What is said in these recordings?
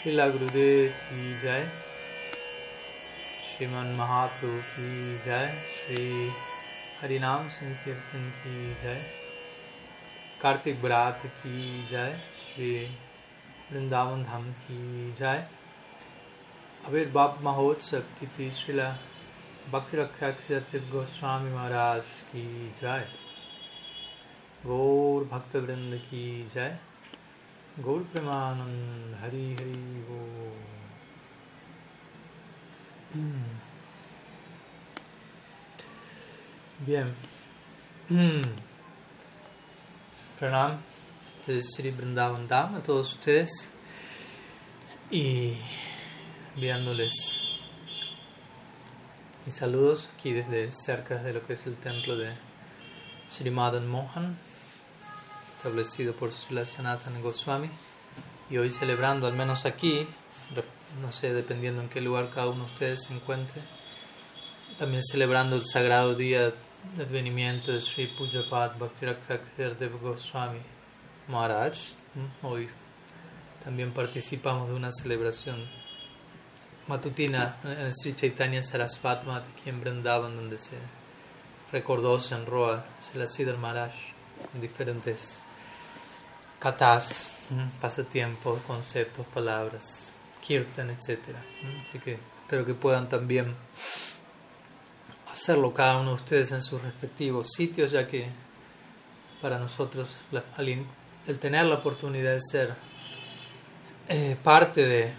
Srila Gurudev ki jai, Shriman Mahaprabhu ki jai, Shri Harinam Sankirtan ki jai, Kartik Bharat ki jai, Shri Vrindavan Dham ki jai, Avirbhav Mahotsav Titi Srila Bhakti Rakshakshyatir Goswami Maharaj ki jai, Gaur Bhakta Vrinda ki jai, Premanand Hari Hari Bo. Bien. Pranam de Sri Vrindavan Dham a todos ustedes y enviándoles mis saludos aquí desde cerca de lo que es el templo de Sri Madan Mohan establecido por Sanatana Goswami. Y hoy celebrando al menos aquí no sé dependiendo en qué lugar cada uno de ustedes se encuentre también celebrando el sagrado día de advenimiento de Sri Pujapad Bhaktirakshaktir Dev Goswami Maharaj hoy también participamos de una celebración matutina en Sri Chaitanya Sarasvat aquí en Vrindavan donde se recordó, se honró a Sri Siddhar Maharaj en diferentes katas, pasatiempos, conceptos, palabras, kirtan, etc. Así que espero que puedan también hacerlo cada uno de ustedes en sus respectivos sitios, ya que para nosotros el tener la oportunidad de ser eh, parte de,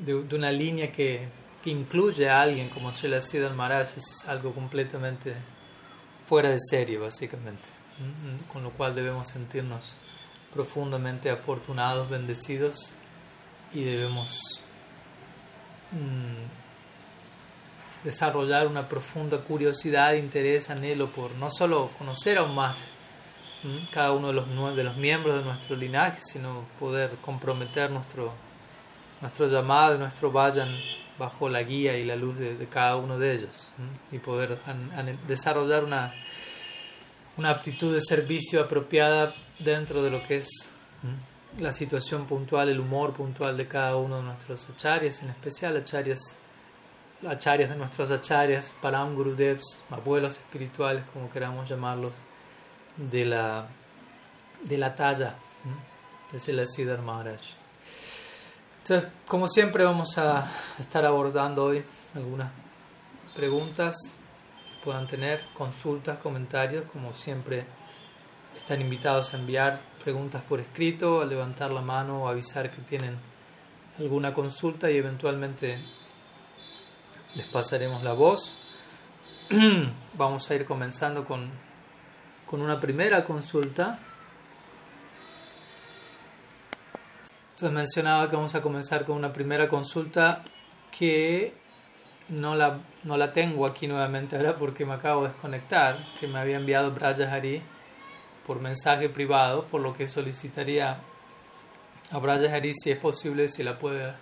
de, una línea que, que, incluye a alguien como Srila Siddhar Maharaj es algo completamente fuera de serie, básicamente. Con lo cual debemos sentirnos profundamente afortunados, bendecidos y debemos mmm, desarrollar una profunda curiosidad, interés, anhelo por no solo conocer aún más ¿m? cada uno de los, de los miembros de nuestro linaje, sino poder comprometer nuestro, nuestro llamado y nuestro vayan bajo la guía y la luz de, cada uno de ellos ¿m? y poder desarrollar una una aptitud de servicio apropiada dentro de lo que es la situación puntual, el humor puntual de cada uno de nuestros acharyas, en especial acharyas, acharyas de nuestros acharyas, param gurudevs, abuelos espirituales, como queramos llamarlos, de la, de la talla de Siddhar Maharaj. Entonces, como siempre, vamos a estar abordando hoy algunas preguntas puedan tener consultas, comentarios, como siempre están invitados a enviar preguntas por escrito, a levantar la mano o avisar que tienen alguna consulta y eventualmente les pasaremos la voz. Vamos a ir comenzando con, con una primera consulta. Entonces mencionaba que vamos a comenzar con una primera consulta que no la, no la tengo aquí nuevamente ahora porque me acabo de desconectar, que me había enviado Braja Hari por mensaje privado, por lo que solicitaría a Braja Hari si es posible, si la puede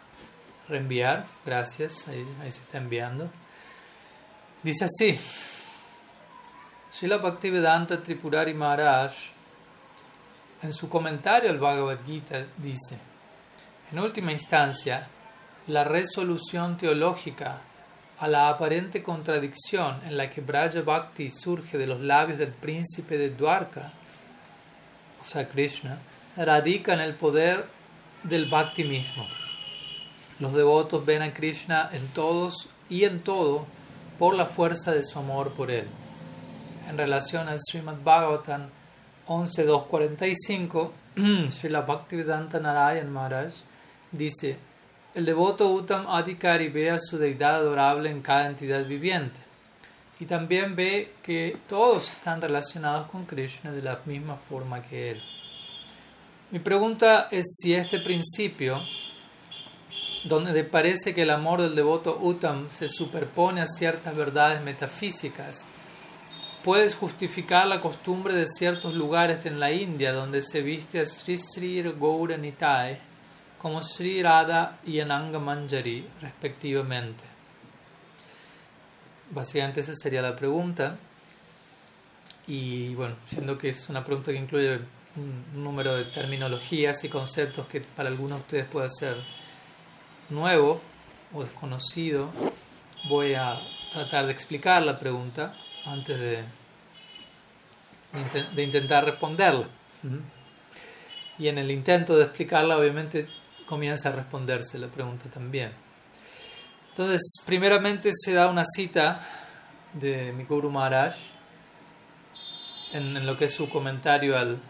reenviar. Gracias, ahí, ahí se está enviando. Dice así, Srila Bhaktivedanta Tripurari Maharaj, en su comentario al Bhagavad Gita, dice, en última instancia, la resolución teológica a la aparente contradicción en la que Braja Bhakti surge de los labios del príncipe de Dwarka, o sea, Krishna, radica en el poder del Bhakti mismo. Los devotos ven a Krishna en todos y en todo por la fuerza de su amor por él. En relación al Srimad Bhagavatam 11.245, Srila Bhaktivedanta Narayan Maharaj dice, el devoto Uttam Adhikari ve a su deidad adorable en cada entidad viviente y también ve que todos están relacionados con Krishna de la misma forma que él. Mi pregunta es si este principio, donde parece que el amor del devoto Uttam se superpone a ciertas verdades metafísicas, puedes justificar la costumbre de ciertos lugares en la India donde se viste a Sri Sri Gaura Nitai como Sri Radha y Ananga Manjari, respectivamente. Básicamente esa sería la pregunta. Y bueno, siendo que es una pregunta que incluye un número de terminologías y conceptos que para algunos de ustedes puede ser nuevo o desconocido. Voy a tratar de explicar la pregunta antes de, de intentar responderla. Y en el intento de explicarla, obviamente, comienza a responderse la pregunta también. Entonces, primeramente se da una cita de mi Guru Maharaj en, lo que es su comentario al,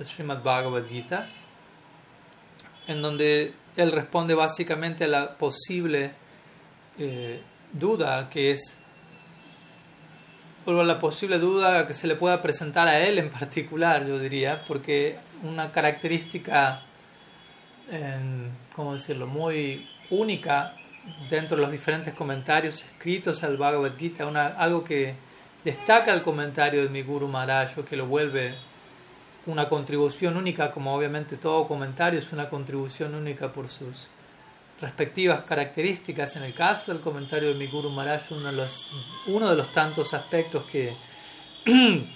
Srimad Bhagavad Gita, en donde él responde básicamente a la posible eh, duda que es, o la posible duda que se le pueda presentar a él en particular, yo diría, porque una característica, ¿cómo decirlo?, muy única dentro de los diferentes comentarios escritos al Bhagavad Gita, una, algo que destaca el comentario de mi Guru Maharaj, que lo vuelve una contribución única, como obviamente todo comentario es una contribución única por sus respectivas características. En el caso del comentario de mi Guru Maharaj, uno de los, uno de los tantos aspectos que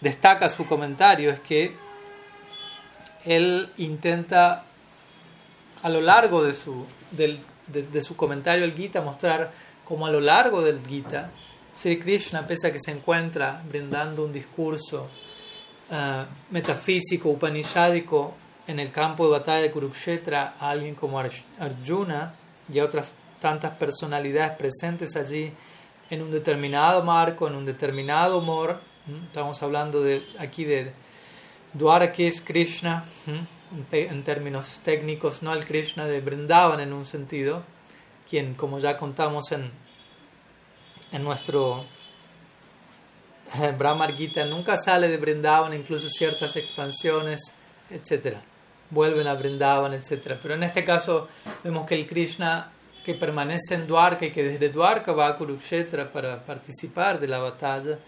destaca su comentario es que él intenta a lo largo de su, del, de, su comentario al Gita mostrar cómo a lo largo del Gita, Sri Krishna, pese a que se encuentra brindando un discurso uh, metafísico, upanishádico en el campo de batalla de Kurukshetra a alguien como Arjuna y a otras tantas personalidades presentes allí en un determinado marco, en un determinado humor. Estamos hablando de, aquí de Dwarakis Krishna, en términos técnicos, no al Krishna de Brindavan en un sentido, quien, como ya contamos en, en nuestro eh, Brahma Gita, nunca sale de Brindavan, incluso ciertas expansiones, etc. Vuelven a Brindavan, etc. Pero en este caso vemos que el Krishna que permanece en Dwarka y que desde Dwarka va a Kurukshetra para participar de la batalla,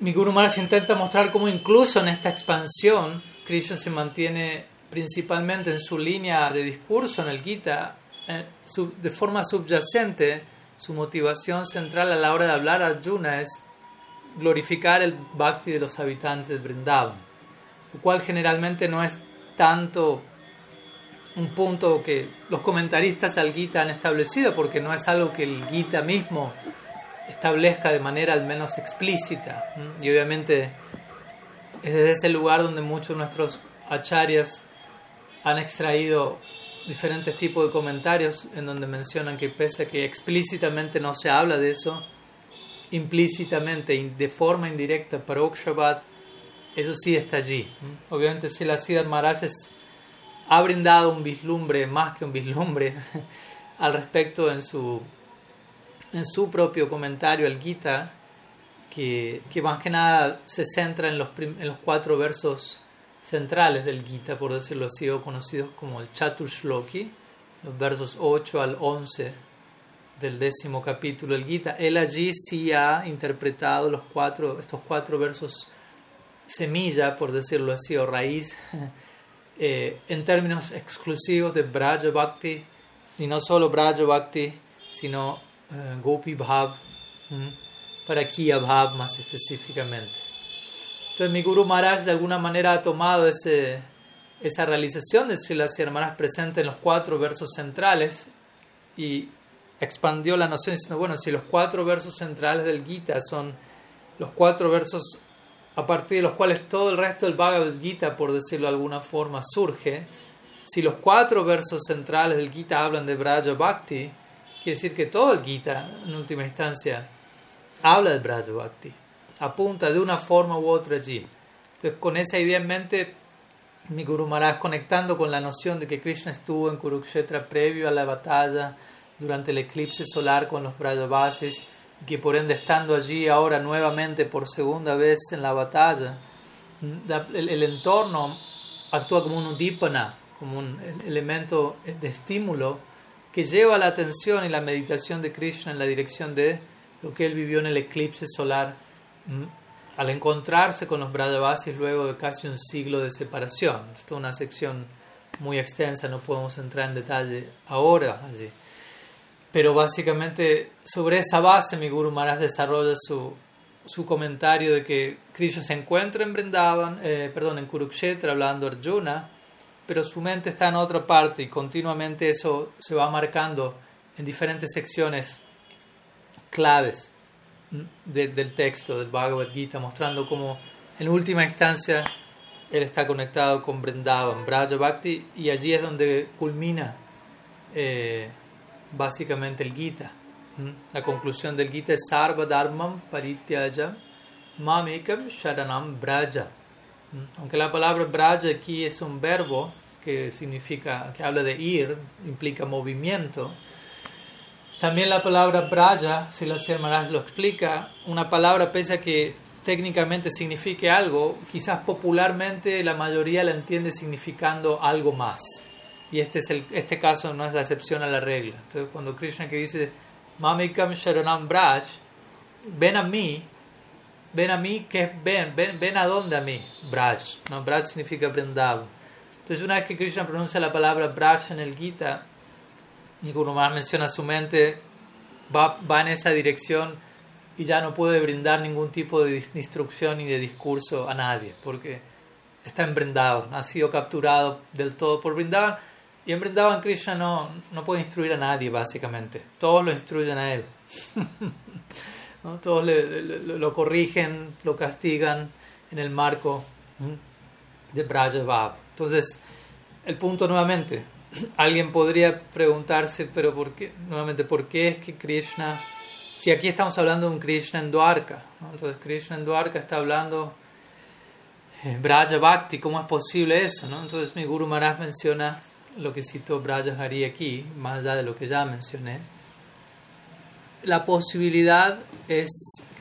mi Guru Maharaj intenta mostrar cómo incluso en esta expansión Krishna se mantiene principalmente en su línea de discurso en el Gita, de forma subyacente, su motivación central a la hora de hablar a Arjuna es glorificar el bhakti de los habitantes de Vrindavan, lo cual generalmente no es tanto un punto que los comentaristas al Gita han establecido, porque no es algo que el Gita mismo establezca de manera al menos explícita. Y obviamente es desde ese lugar donde muchos de nuestros acharyas han extraído diferentes tipos de comentarios en donde mencionan que pese a que explícitamente no se habla de eso, implícitamente, de forma indirecta, para Okshabat, eso sí está allí. Obviamente si la Siddhar Maharaj ha brindado un vislumbre, más que un vislumbre, al respecto en su en su propio comentario al Gita, que, que más que nada se centra en los, en los cuatro versos centrales del Gita, por decirlo así, o conocidos como el Chatushloki, los versos 8 al 11 del décimo capítulo del Gita. Él allí sí ha interpretado los cuatro, estos cuatro versos semilla, por decirlo así, o raíz, eh, en términos exclusivos de Braja Bhakti, y no solo Braja Bhakti, sino eh, Gopi Bhav, para Kiya Bhav más específicamente. Entonces mi Guru Maharaj de alguna manera ha tomado ese, esa realización de Srila Maharaj presente en los cuatro versos centrales y expandió la noción diciendo, bueno, si los cuatro versos centrales del Gita son los cuatro versos a partir de los cuales todo el resto del Bhagavad Gita, por decirlo de alguna forma, surge, si los cuatro versos centrales del Gita hablan de Braja Bhakti, Quiere decir que todo el Gita, en última instancia, habla de Braja Bhakti, apunta de una forma u otra allí. Entonces, con esa idea en mente, mi Guru Maharaj conectando con la noción de que Krishna estuvo en Kurukshetra previo a la batalla, durante el eclipse solar con los Brajavasis, y que por ende estando allí ahora nuevamente por segunda vez en la batalla, el, el entorno actúa como un udipana, como un elemento de estímulo que lleva la atención y la meditación de Krishna en la dirección de lo que él vivió en el eclipse solar al encontrarse con los Brajavasis luego de casi un siglo de separación. Esto es una sección muy extensa, no podemos entrar en detalle ahora allí. Pero básicamente sobre esa base mi Guru Maharaj desarrolla su, su comentario de que Krishna se encuentra en eh, perdón, en Kurukshetra hablando Arjuna, pero su mente está en otra parte y continuamente eso se va marcando en diferentes secciones claves del texto del Bhagavad Gita, mostrando cómo en última instancia él está conectado con Vrindavan, Braja Bhakti, y allí es donde culmina eh, básicamente el Gita. La conclusión del Gita es Sarva Dharmam Parityaja Mamekam Sharanam Braja. Aunque la palabra Braja aquí es un verbo que significa, que habla de ir, implica movimiento. También la palabra Braja, si la Maharaj lo explica, una palabra pese a que técnicamente signifique algo, quizás popularmente la mayoría la entiende significando algo más. Y este, es este caso no es la excepción a la regla. Entonces, cuando Krishna que dice, Mamikam Sharanam Braj, ven a mí, ven a mí, que ven, ven, ven a dónde a mí, Braj. ¿no? Braj significa prendado. Entonces, una vez que Krishna pronuncia la palabra Braj en el Gita, y más menciona su mente, va, va en esa dirección y ya no puede brindar ningún tipo de instrucción ni de discurso a nadie, porque está en Brindavan, ha sido capturado del todo por Brindavan y en Brindavan Krishna no, no puede instruir a nadie, básicamente. Todos lo instruyen a él. Todos lo corrigen, lo castigan en el marco de Braja Entonces, el punto nuevamente, alguien podría preguntarse, pero ¿por qué? Nuevamente, ¿por qué es que Krishna, si aquí estamos hablando de un Krishna en Dwarka, entonces Krishna en Dwarka está hablando de Braja Bhakti, ¿cómo es posible eso? ¿no? Entonces mi Guru Maharaj menciona lo que citó Braja Hari aquí, más allá de lo que ya mencioné, la posibilidad es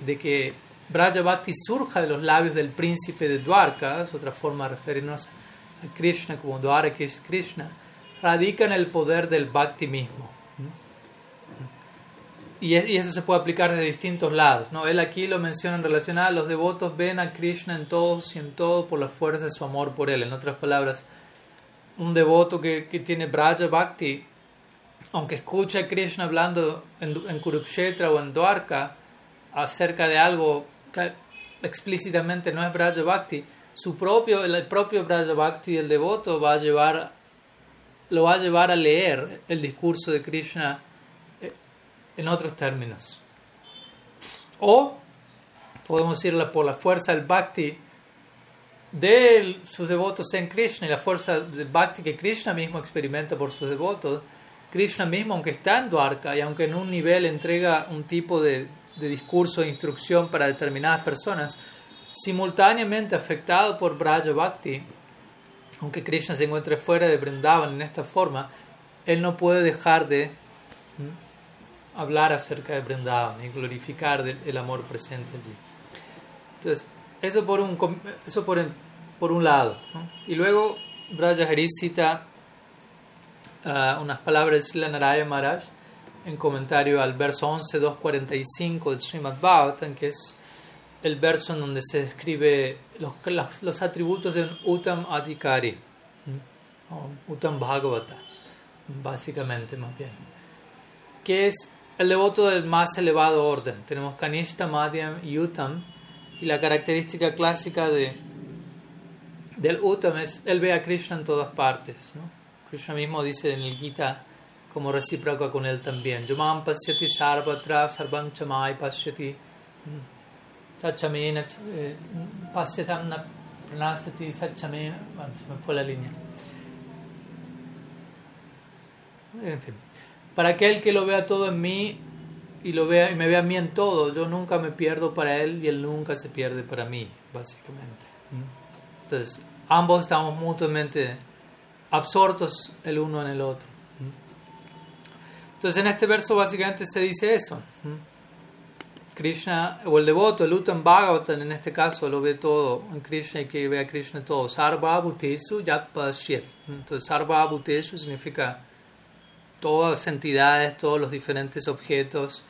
de que Braja Bhakti surja de los labios del príncipe de Dwarka, es otra forma de referirnos a Krishna como Dwarka es Krishna, radica en el poder del Bhakti mismo. Y, eso se puede aplicar de distintos lados. ¿no? Él aquí lo menciona en relación a los devotos ven a Krishna en todos y en todo por la fuerza de su amor por él. En otras palabras, un devoto que, que tiene Braja Bhakti, aunque escucha a Krishna hablando en, en Kurukshetra o en Dwarka acerca de algo que explícitamente no es Braja Bhakti, su propio, el propio Braja Bhakti del devoto va a llevar, lo va a llevar a leer el discurso de Krishna eh, en otros términos. O podemos decirlo por la fuerza del Bhakti de sus devotos en Krishna y la fuerza de Bhakti que Krishna mismo experimenta por sus devotos, Krishna mismo, aunque está en Dwarka y aunque en un nivel entrega un tipo de, de discurso e instrucción para determinadas personas, simultáneamente afectado por Braja Bhakti, aunque Krishna se encuentre fuera de Vrindavan en esta forma, él no puede dejar de hablar acerca de Vrindavan y glorificar el amor presente allí. Entonces, eso por un, eso por, por un lado. Y luego Braja cita uh, unas palabras de Naraya Maharaj en comentario al verso 11, 245 del Srimad Bhagavatam, que es el verso en donde se describe los, los, atributos de un Uttam Adhikari, o Uttam Bhagavata, básicamente más bien, que es el devoto del más elevado orden. Tenemos Kanishta, Madhyam y Uttam y la característica clásica de, del Uttam es, él ve a Krishna en todas partes. ¿no? Krishna mismo dice en el Gita, como recíproca con él también, Yumam pasyati sarvatra sarvam chamai pasyati mm, sachamena eh, pasyatam na pranasati sachamena bueno, se me fue la línea en fin para aquel que lo vea todo en mí y lo vea y me vea a mí en todo. Yo nunca me pierdo para él y él nunca se pierde para mí, básicamente. Entonces, ambos estamos mutuamente absortos el uno en el otro. Entonces, en este verso básicamente se dice eso. Krishna, o el devoto, el Uttam Bhagavatam en este caso, lo ve todo en Krishna y que ve a Krishna todo. Sarva Bhutesu Yat Entonces, Sarva Bhutesu significa todas las entidades, todos los diferentes objetos.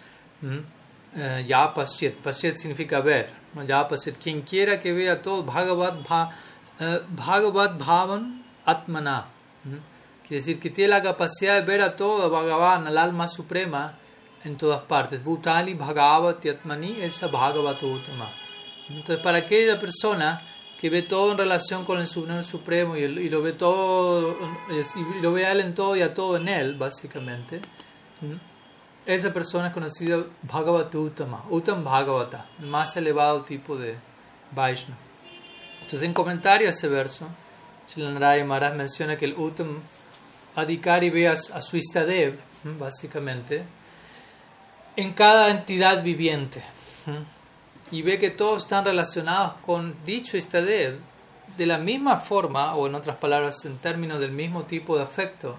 Eh, ya pasyet, pasyet significa ver. Ya pasyet, quien quiera que vea todo, Bhagavad, eh, Bhagavad Bhavan Atmana. Quiere decir que tiene la capacidad de ver a todo Bhagavan, al alma suprema, en todas partes. Bhutali Bhagavat Yatmani esa Bhagavato Entonces, para aquella persona que ve todo en relación con el Supremo y, y lo ve todo, y lo ve a él en todo y a todo en él, básicamente, esa persona es conocida Bhagavata Uttama, Uttam Bhagavata, el más elevado tipo de Vaishnava. Entonces, en comentario a ese verso, Shilanaraya Maharaj menciona que el Uttam Adhikari ve a, su Istadev, básicamente, en cada entidad viviente y ve que todos están relacionados con dicho Istadev de la misma forma, o en otras palabras, en términos del mismo tipo de afecto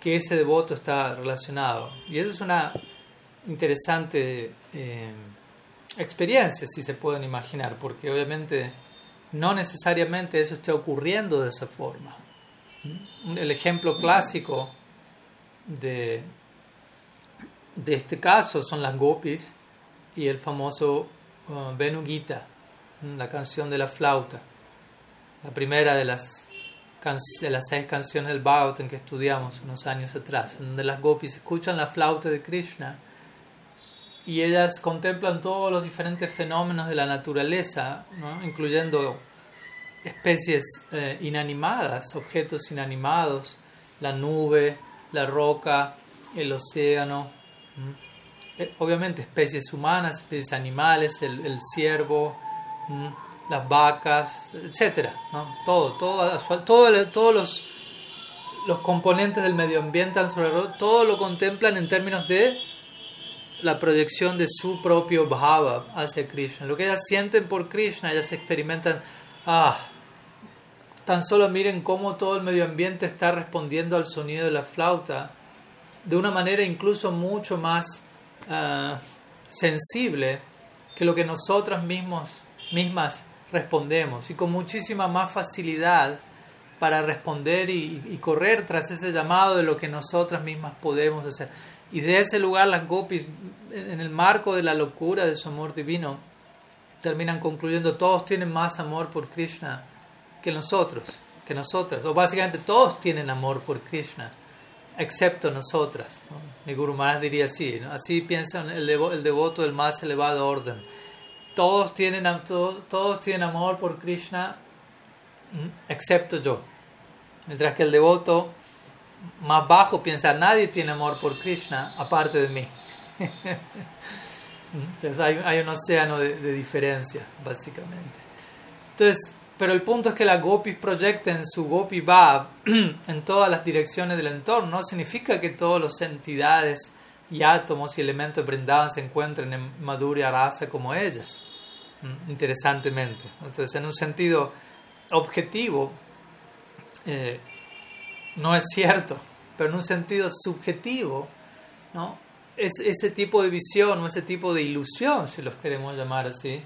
que ese devoto está relacionado. Y eso es una interesante eh, experiencia, si se pueden imaginar, porque obviamente no necesariamente eso esté ocurriendo de esa forma. El ejemplo clásico de, de este caso son las gopis y el famoso Venugita, uh, la canción de la flauta, la primera de las, de las seis canciones del Bhagavatam que estudiamos unos años atrás, donde las gopis escuchan la flauta de Krishna y ellas contemplan todos los diferentes fenómenos de la naturaleza, incluyendo especies eh, inanimadas, objetos inanimados, la nube, la roca, el océano. Eh, obviamente especies humanas, especies animales, el, ciervo, las vacas, etcétera, todo, todo, todo, todos los, los componentes del medio ambiente alrededor, todo lo contemplan en términos de la proyección de su propio bhava hacia Krishna. Lo que ellas sienten por Krishna, ellas experimentan, ah, tan solo miren cómo todo el medio ambiente está respondiendo al sonido de la flauta de una manera incluso mucho más Ah, sensible que lo que nosotras mismos, mismas respondemos y con muchísima más facilidad para responder y, correr tras ese llamado de lo que nosotras mismas podemos hacer. Y de ese lugar las gopis, en el marco de la locura de su amor divino, terminan concluyendo, todos tienen más amor por Krishna que nosotros, que nosotras, o básicamente todos tienen amor por Krishna excepto nosotras. Mi Guru Maharaj diría así, así piensa el, el, devoto del más elevado orden. Todos tienen, todos, tienen amor por Krishna, mm, excepto yo. Mientras que el devoto más bajo piensa, nadie tiene amor por Krishna aparte de mí. Entonces hay, hay un océano de, de diferencia, básicamente. Entonces, pero el punto es que la gopis proyecten su gopi bhav en todas las direcciones del entorno. No significa que todas las entidades y átomos y elementos brindados se encuentren en Madhurya Rasa como ellas. Mm, interesantemente. Entonces, en un sentido objetivo, eh, no es cierto, pero en un sentido subjetivo, ¿no? es ese tipo de visión o ese tipo de ilusión, si los queremos llamar así,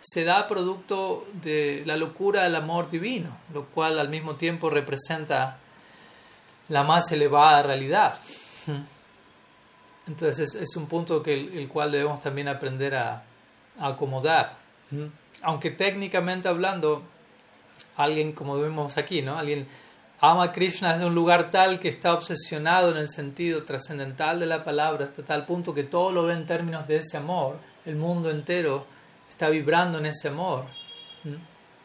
se da producto de la locura del amor divino, lo cual al mismo tiempo representa la más elevada realidad. Entonces es, un punto que el, cual debemos también aprender a, acomodar. Aunque técnicamente hablando, alguien, como vemos aquí, ¿no? alguien ama a Krishna desde un lugar tal que está obsesionado en el sentido trascendental de la palabra, hasta tal punto que todo lo ve en términos de ese amor, el mundo entero está vibrando en ese amor.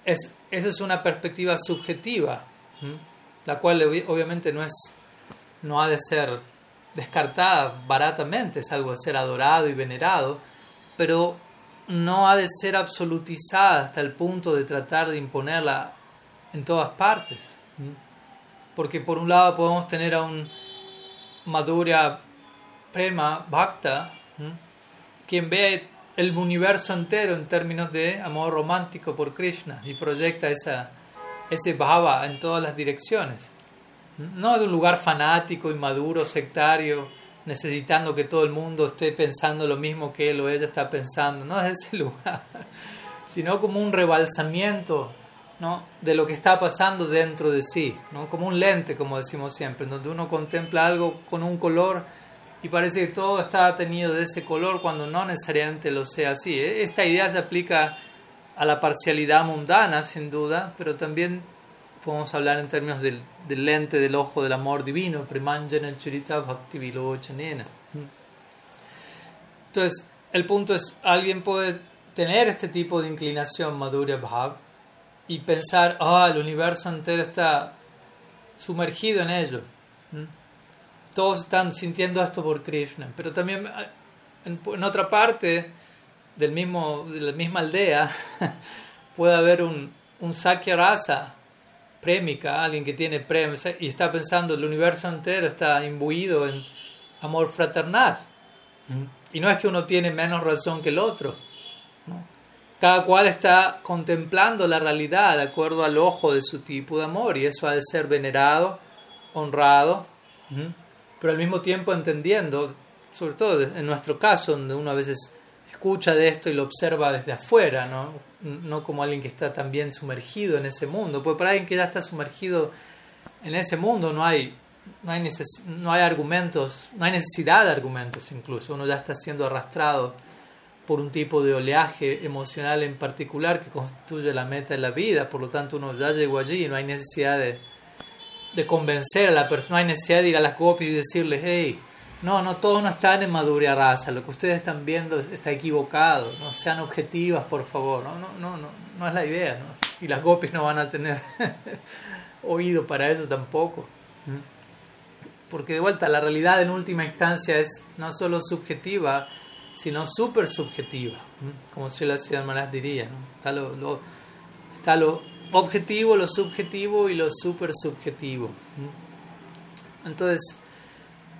Es, esa es una perspectiva subjetiva, la cual obviamente no, es, no ha de ser descartada baratamente, es algo de ser adorado y venerado, pero no ha de ser absolutizada hasta el punto de tratar de imponerla en todas partes. Porque por un lado podemos tener a un Madhurya Prema Bhakta, quien ve el universo entero en términos de amor romántico por Krishna y proyecta esa, ese bhava en todas las direcciones. No de un lugar fanático, inmaduro, sectario, necesitando que todo el mundo esté pensando lo mismo que él o ella está pensando, no es ese lugar, sino como un rebalsamiento ¿no? de lo que está pasando dentro de sí, ¿no? como un lente, como decimos siempre, donde uno contempla algo con un color y parece que todo está tenido de ese color cuando no necesariamente lo sea así. ¿eh? Esta idea se aplica a la parcialidad mundana, sin duda, pero también podemos hablar en términos del, lente del ojo del amor divino, Premanjana Churita Bhakti Entonces, el punto es, alguien puede tener este tipo de inclinación, Madhurya Bhav, y pensar, ah, el universo entero está sumergido en ello. Todos están sintiendo esto por Krishna, pero también en, otra parte del mismo, de la misma aldea puede haber un, un Sakya Rasa prémica, alguien que tiene prem y está pensando el universo entero está imbuido en amor fraternal. Y no es que uno tiene menos razón que el otro. Cada cual está contemplando la realidad de acuerdo al ojo de su tipo de amor y eso ha de ser venerado, honrado, pero al mismo tiempo entendiendo, sobre todo en nuestro caso, donde uno a veces escucha de esto y lo observa desde afuera, ¿no? no como alguien que está también sumergido en ese mundo, porque para alguien que ya está sumergido en ese mundo no hay, no hay, no hay argumentos, no hay necesidad de argumentos incluso, uno ya está siendo arrastrado por un tipo de oleaje emocional en particular que constituye la meta de la vida, por lo tanto uno ya llegó allí y no hay necesidad de, de convencer a la persona, no hay necesidad de ir a las copias y decirles, hey, no, no, todos no están en madurez raza, lo que ustedes están viendo está equivocado, no sean objetivas, por favor, no, no, no, no, no es la idea, ¿no? y las gopis no van a tener oído para eso tampoco. Porque de vuelta, la realidad en última instancia es no solo subjetiva, sino súper subjetiva, como si la ciudad diría. ¿no? Está, lo, está lo objetivo, lo subjetivo y lo súper subjetivo. Entonces,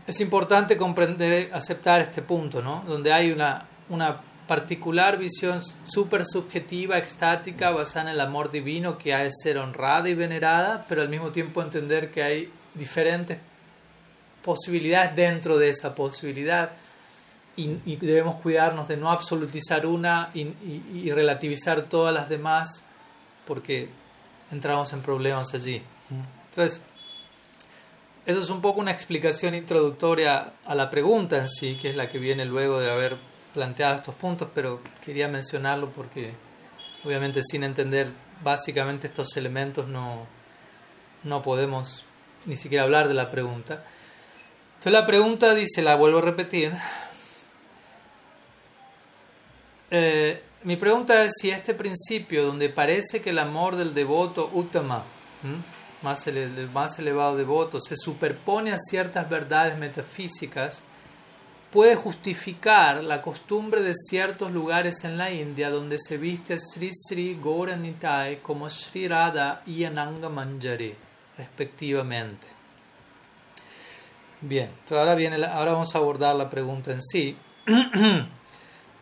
es importante comprender, aceptar este punto, ¿no? Donde hay una, una particular visión súper subjetiva, extática, basada en el amor divino que ha de ser honrada y venerada, pero al mismo tiempo entender que hay diferentes posibilidades dentro de esa posibilidad y, debemos cuidarnos de no absolutizar una y, relativizar todas las demás porque entramos en problemas allí. Entonces, eso es un poco una explicación introductoria a la pregunta en sí, que es la que viene luego de haber planteado estos puntos, pero quería mencionarlo porque obviamente sin entender básicamente estos elementos no, no podemos ni siquiera hablar de la pregunta. Entonces la pregunta dice, la vuelvo a repetir. Eh, mi pregunta es si este principio donde parece que el amor del devoto Uttama, más el, más elevado devoto, se superpone a ciertas verdades metafísicas, puede justificar la costumbre de ciertos lugares en la India donde se viste Sri Sri Gauranitai como Sri Radha y Ananga Manjari, respectivamente. Bien, ahora, viene ahora vamos a abordar la pregunta en sí,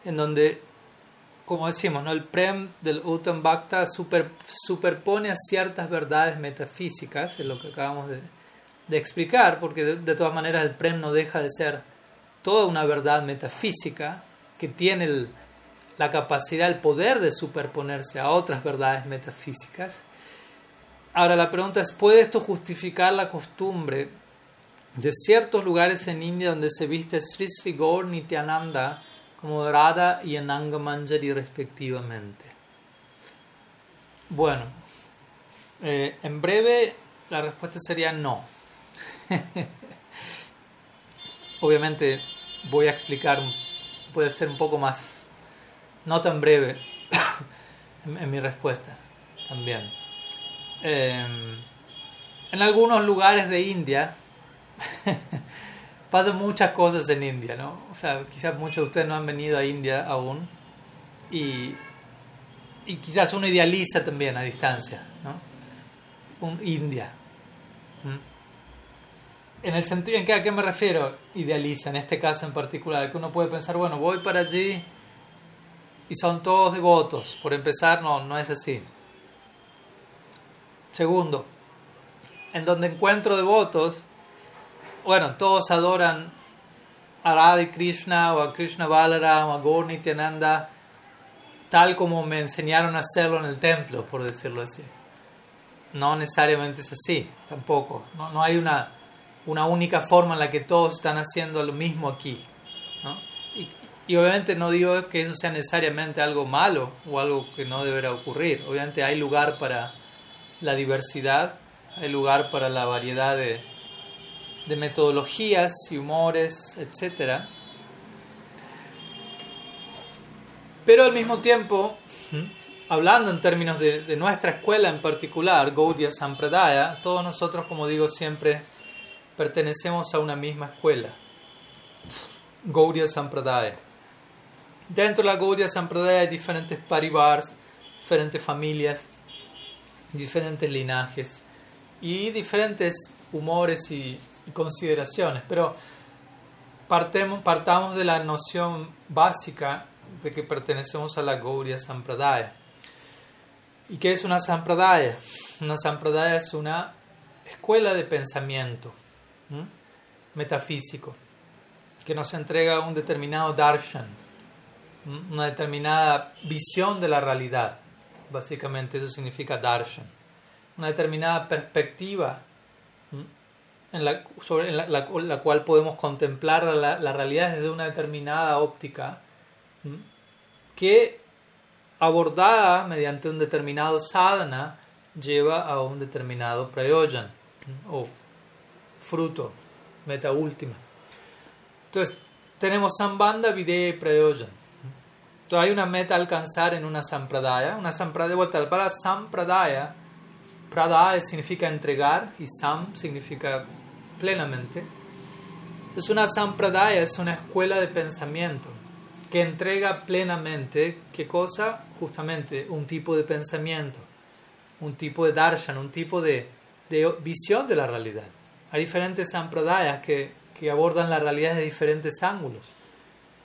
en donde como decimos, ¿no? el Prem del Uttam Bhakta super, superpone a ciertas verdades metafísicas, es lo que acabamos de, explicar, porque de, todas maneras el Prem no deja de ser toda una verdad metafísica que tiene la capacidad, el poder de superponerse a otras verdades metafísicas. Ahora la pregunta es, ¿puede esto justificar la costumbre de ciertos lugares en India donde se viste Sri Sri Gaur Nityananda como Radha y Ananga Manjari respectivamente. Bueno, eh, en breve la respuesta sería no. Obviamente voy a explicar, puede ser un poco más, no tan breve en, mi respuesta también. Em, en algunos lugares de India pasan muchas cosas en India, ¿no? O sea, quizás muchos de ustedes no han venido a India aún y, y quizás uno idealiza también a distancia, ¿no? Un India. En el sentido, ¿en qué, ¿a qué me refiero? Idealiza, en este caso en particular, que uno puede pensar, bueno, voy para allí y son todos devotos. Por empezar, no, no es así. Segundo, en donde encuentro devotos, bueno, todos adoran a Radha Krishna o a Krishna Balaram o a Gaur Nityananda tal como me enseñaron a hacerlo en el templo, por decirlo así. No necesariamente es así, tampoco. No, no hay una, una única forma en la que todos están haciendo lo mismo aquí. Y, y, obviamente no digo que eso sea necesariamente algo malo o algo que no deberá ocurrir. Obviamente hay lugar para la diversidad, hay lugar para la variedad de, de metodologías y humores, etc. Pero al mismo tiempo, hablando en términos de, nuestra escuela en particular, Gaudiya Sampradaya, todos nosotros, como digo siempre, pertenecemos a una misma escuela, Gaudiya Sampradaya. Dentro de la Gaudiya Sampradaya hay diferentes paribars, diferentes familias, diferentes linajes y diferentes humores y, consideraciones, pero partemos, partamos de la noción básica de que pertenecemos a la Gaudiya Sampradaya. ¿Y qué es una Sampradaya? Una Sampradaya es una escuela de pensamiento metafísico que nos entrega un determinado darshan, una determinada visión de la realidad. Básicamente eso significa darshan. Una determinada perspectiva en la, sobre la, cual podemos contemplar la, la, realidad desde una determinada óptica que abordada mediante un determinado sadhana lleva a un determinado prayojan o fruto, meta última. Entonces, tenemos sambandha, videya y prayojan. Entonces, hay una meta a alcanzar en una sampradaya. Una sampradaya, vuelta para sampradaya, pradaya significa entregar y sam significa plenamente. Entonces, una sampradaya es una escuela de pensamiento que entrega plenamente, ¿qué cosa? Justamente un tipo de pensamiento, un tipo de darshan, un tipo de, de visión de la realidad. Hay diferentes sampradayas que, que abordan la realidad de diferentes ángulos.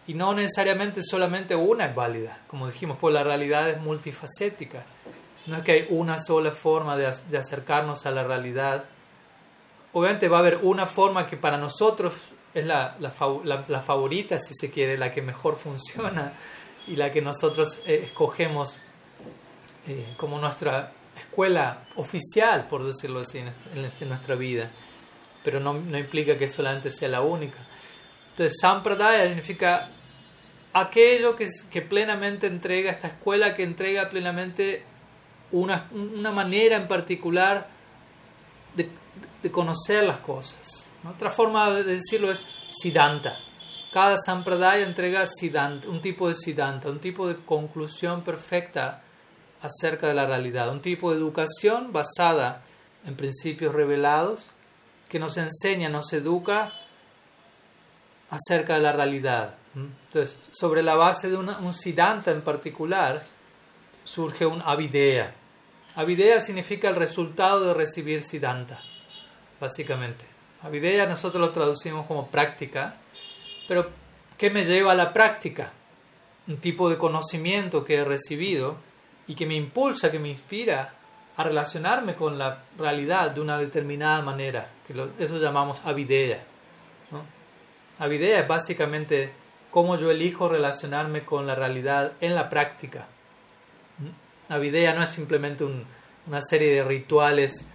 Y no necesariamente solamente una es válida. Como dijimos, pues la realidad es multifacética. No es que hay una sola forma de, de acercarnos a la realidad. Obviamente va a haber una forma que para nosotros es la, la, la, favorita, si se quiere, la que mejor funciona y la que nosotros eh, escogemos eh, como nuestra escuela oficial, por decirlo así, en, en nuestra vida pero no, no implica que solamente sea la única. Entonces, Sampradaya significa aquello que, que plenamente entrega, esta escuela que entrega plenamente una, una manera en particular de, de conocer las cosas. Otra forma de decirlo es Siddhanta. Cada Sampradaya entrega Siddhanta, un tipo de Siddhanta, un tipo de conclusión perfecta acerca de la realidad, un tipo de educación basada en principios revelados que nos enseña, nos educa acerca de la realidad. Entonces, sobre la base de un siddhanta en particular, surge un avidea. Avidea significa el resultado de recibir siddhanta, básicamente. Avidea nosotros lo traducimos como práctica, pero ¿qué me lleva a la práctica? Un tipo de conocimiento que he recibido y que me impulsa, que me inspira a relacionarme con la realidad de una determinada manera, que eso llamamos avidea. ¿no? Es básicamente cómo yo elijo relacionarme con la realidad en la práctica. Avidea no es simplemente una serie de rituales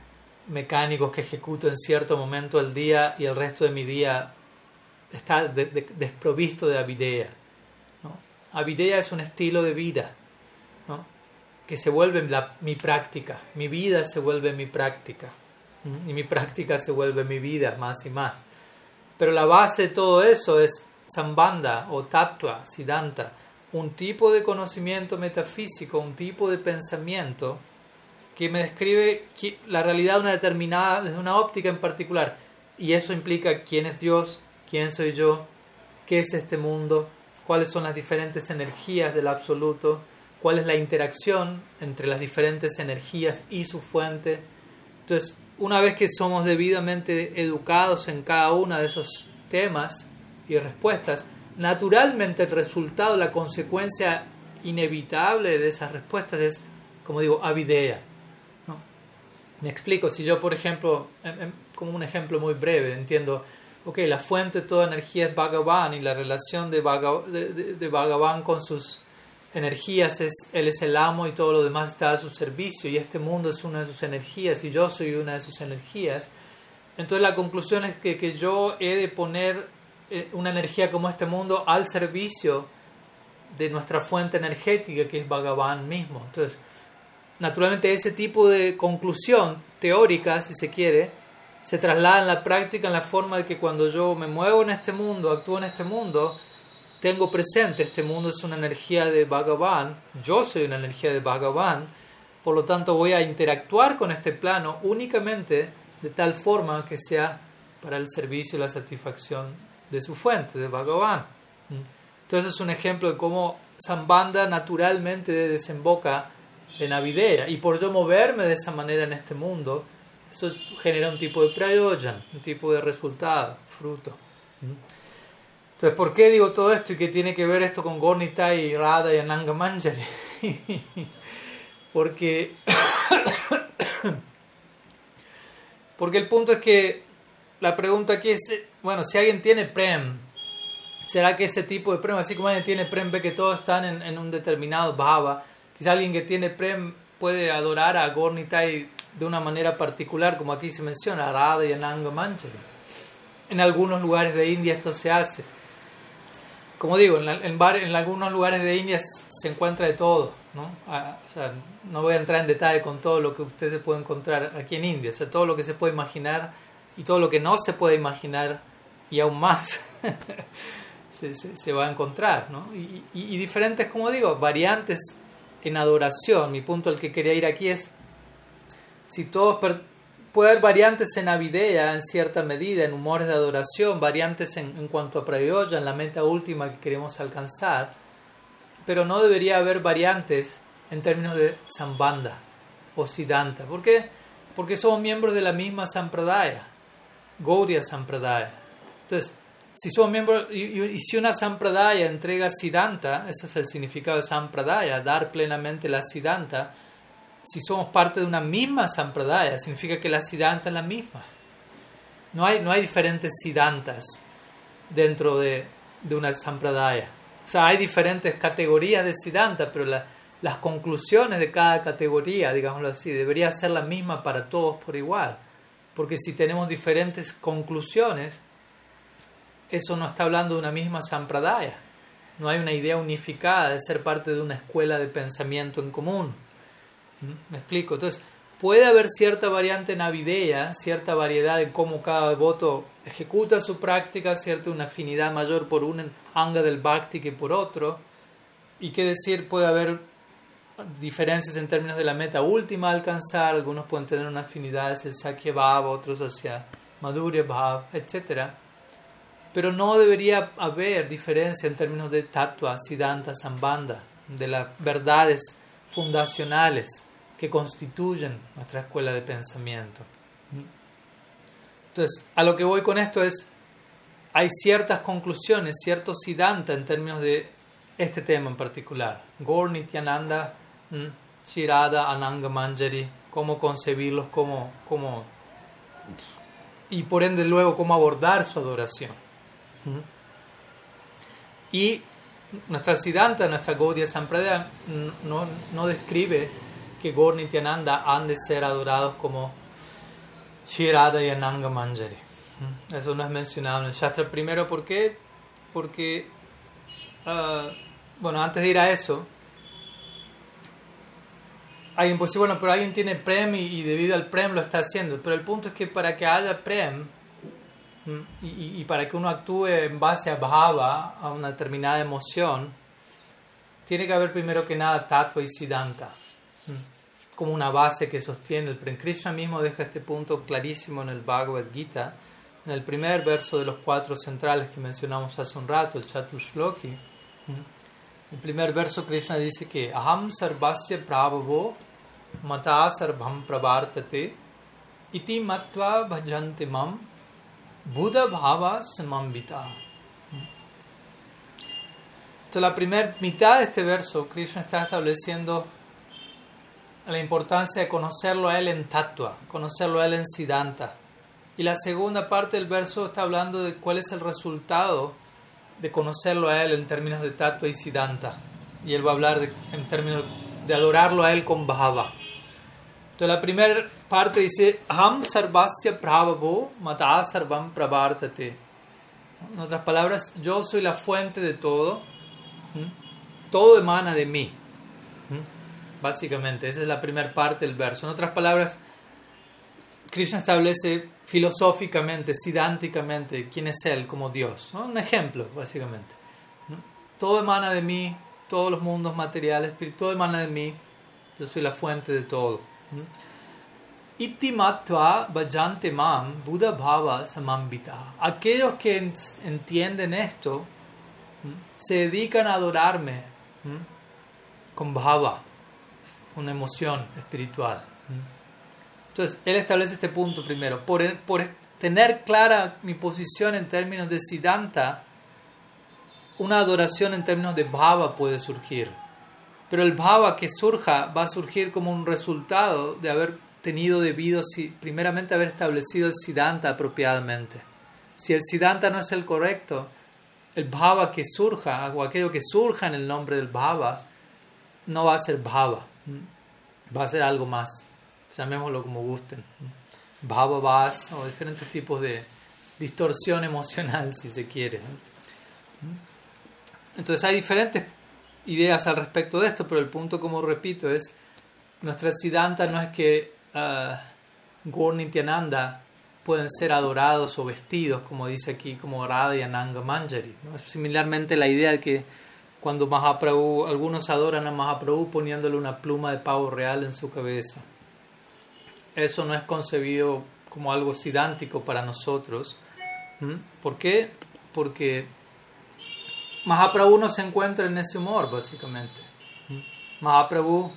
mecánicos que ejecuto en cierto momento del día y el resto de mi día está desprovisto de avidea. ¿no? Avidea es un estilo de vida. ¿no? que se vuelve mi práctica, mi vida se vuelve mi práctica y mi práctica se vuelve mi vida más y más. Pero la base de todo eso es sambandha o tattva, siddhanta, un tipo de conocimiento metafísico, un tipo de pensamiento que me describe la realidad de una determinada, desde una óptica en particular. Y eso implica quién es Dios, quién soy yo, qué es este mundo, cuáles son las diferentes energías del absoluto, cuál es la interacción entre las diferentes energías y su fuente. Entonces, una vez que somos debidamente educados en cada uno de esos temas y respuestas, naturalmente el resultado, la consecuencia inevitable de esas respuestas es, como digo, avidea. Me explico, si yo, por ejemplo, como un ejemplo muy breve, entiendo, ok, la fuente de toda energía es Bhagavan y la relación de, de Bhagavan con sus energías es Él es el amo y todo lo demás está a su servicio y este mundo es una de sus energías y yo soy una de sus energías. Entonces la conclusión es que, que yo he de poner eh, una energía como este mundo al servicio de nuestra fuente energética que es Bhagavan mismo. Entonces, naturalmente ese tipo de conclusión teórica, si se quiere, se traslada en la práctica en la forma de que cuando yo me muevo en este mundo, actúo en este mundo, tengo presente, este mundo es una energía de Bhagavan, yo soy una energía de Bhagavan, por lo tanto voy a interactuar con este plano únicamente de tal forma que sea para el servicio y la satisfacción de su fuente, de Bhagavan. Entonces es un ejemplo de cómo Zambanda naturalmente desemboca en Avidera. Y por yo moverme de esa manera en este mundo, eso genera un tipo de prayojan, un tipo de resultado, fruto. Entonces, ¿por qué digo todo esto y qué tiene que ver esto con Gornita y Radha y Ananga Manjari? Porque, porque el punto es que la pregunta aquí es, bueno, si alguien tiene prem, ¿será que ese tipo de prem, así como alguien tiene prem, ve que todos están en, un determinado bhava, quizá alguien que tiene prem puede adorar a Gornitai de una manera particular, como aquí se menciona, Radha y Ananga Manjari. En algunos lugares de India esto se hace. Como digo, en, en, algunos lugares de India se encuentra de todo. ¿no? O sea, no voy a entrar en detalle con todo lo que usted se puede encontrar aquí en India. O sea, todo lo que se puede imaginar y todo lo que no se puede imaginar y aún más se, se, va a encontrar. ¿no? Y, y, diferentes, como digo, variantes en adoración. Mi punto al que quería ir aquí es, si todos puede haber variantes en avidea en cierta medida, en humores de adoración, variantes en, en cuanto a prayoya, en la meta última que queremos alcanzar, pero no debería haber variantes en términos de sambanda o siddhanta. ¿Por qué? Porque somos miembros de la misma sampradaya. Gauriya Sampradaya. Entonces, si somos miembros, y, si una Sampradaya entrega Siddhanta, ese es el significado de Sampradaya, dar plenamente la Siddhanta, si somos parte de una misma Sampradaya, significa que la Siddhanta es la misma. No hay, no hay diferentes Siddhantas dentro de, de una Sampradaya. O sea, hay diferentes categorías de Siddhanta, pero las conclusiones de cada categoría, digámoslo así, debería ser la misma para todos por igual. Porque si tenemos diferentes conclusiones, eso no está hablando de una misma sampradaya. No hay una idea unificada de ser parte de una escuela de pensamiento en común. ¿Mm? ¿Me explico? Entonces, puede haber cierta variante navideña, cierta variedad en cómo cada devoto ejecuta su práctica, cierta una afinidad mayor por un anga del bhakti que por otro. Y qué decir, puede haber diferencias en términos de la meta última a alcanzar, algunos pueden tener una afinidad hacia el Sakya Bhava, otros hacia Madhurya Bhava, etc. Pero no debería haber diferencia en términos de Tattva, Siddhanta, Sambandha, de las verdades fundacionales que constituyen nuestra escuela de pensamiento. Entonces, a lo que voy con esto es, hay ciertas conclusiones, cierto Siddhanta en términos de este tema en particular. Gaur Nityananda Shirada, Ananga Manjari, cómo concebirlos, cómo, cómo, y por ende luego cómo abordar su adoración. Y nuestra Siddhanta, nuestra Gaudiya Sampradaya, no, no describe que Gaur Nityananda han de ser adorados como Shirada y Ananga Manjari. Eso no es mencionado en el Shastra. Primero, ¿por qué? Porque, ah, bueno, antes de ir a eso, alguien puede decir, bueno, pero alguien tiene prem y, debido al prem lo está haciendo. Pero el punto es que para que haya prem y, para que uno actúe en base a bhava, a una determinada emoción, tiene que haber primero que nada tattva y siddhanta, como una base que sostiene el prem. Krishna mismo deja este punto clarísimo en el Bhagavad Gita, en el primer verso de los cuatro centrales que mencionamos hace un rato, el Chatushloki. El primer verso Krishna dice que Aham sarvasya prabhavo mata sarvam pravartate iti matva bhajante mam buddha bhava samambita. Entonces la primera mitad de este verso, Krishna está estableciendo la importancia de conocerlo a él en tatua, conocerlo a él en siddhanta. Y la segunda parte del verso está hablando de cuál es el resultado de conocerlo a él en términos de tatua y siddhanta. Y él va a hablar en términos de adorarlo a él con bhava. Entonces la primera parte dice, Ham sarvasya prabhavo mata sarvam pravartate. En otras palabras, yo soy la fuente de todo. Todo emana de mí. Básicamente, esa es la primera parte del verso. En otras palabras, Krishna establece filosóficamente, sidánticamente, quién es Él como Dios. Un ejemplo, básicamente. todo emana de mí, todos los mundos materiales, todo emana de mí, yo soy la fuente de todo. Itimatva vajante mam Buddha bhava samambita. Aquellos que entienden esto se dedican a adorarme con bhava, una emoción espiritual. Entonces, él establece este punto primero. Por, por tener clara mi posición en términos de Siddhanta, una adoración en términos de bhava puede surgir. Pero el bhava que surja va a surgir como un resultado de haber tenido debido, primeramente, haber establecido el siddhanta apropiadamente. Si el siddhanta no es el correcto, el bhava que surja, o aquello que surja en el nombre del bhava, no va a ser bhava, va a ser algo más. Llamémoslo como gusten. Bhava vas o diferentes tipos de distorsión emocional, si se quiere. Entonces hay diferentes ideas al respecto de esto, pero el punto, como repito, es nuestra siddhanta no es que uh, pueden ser adorados o vestidos, como dice aquí, como Radha y Ananga Manjari. Similarmente la idea de que cuando Mahaprabhu, algunos adoran a Mahaprabhu poniéndole una pluma de pavo real en su cabeza. Eso no es concebido como algo sidántico para nosotros. ¿Por qué? Porque Mahaprabhu no se encuentra en ese humor, básicamente. Mahaprabhu,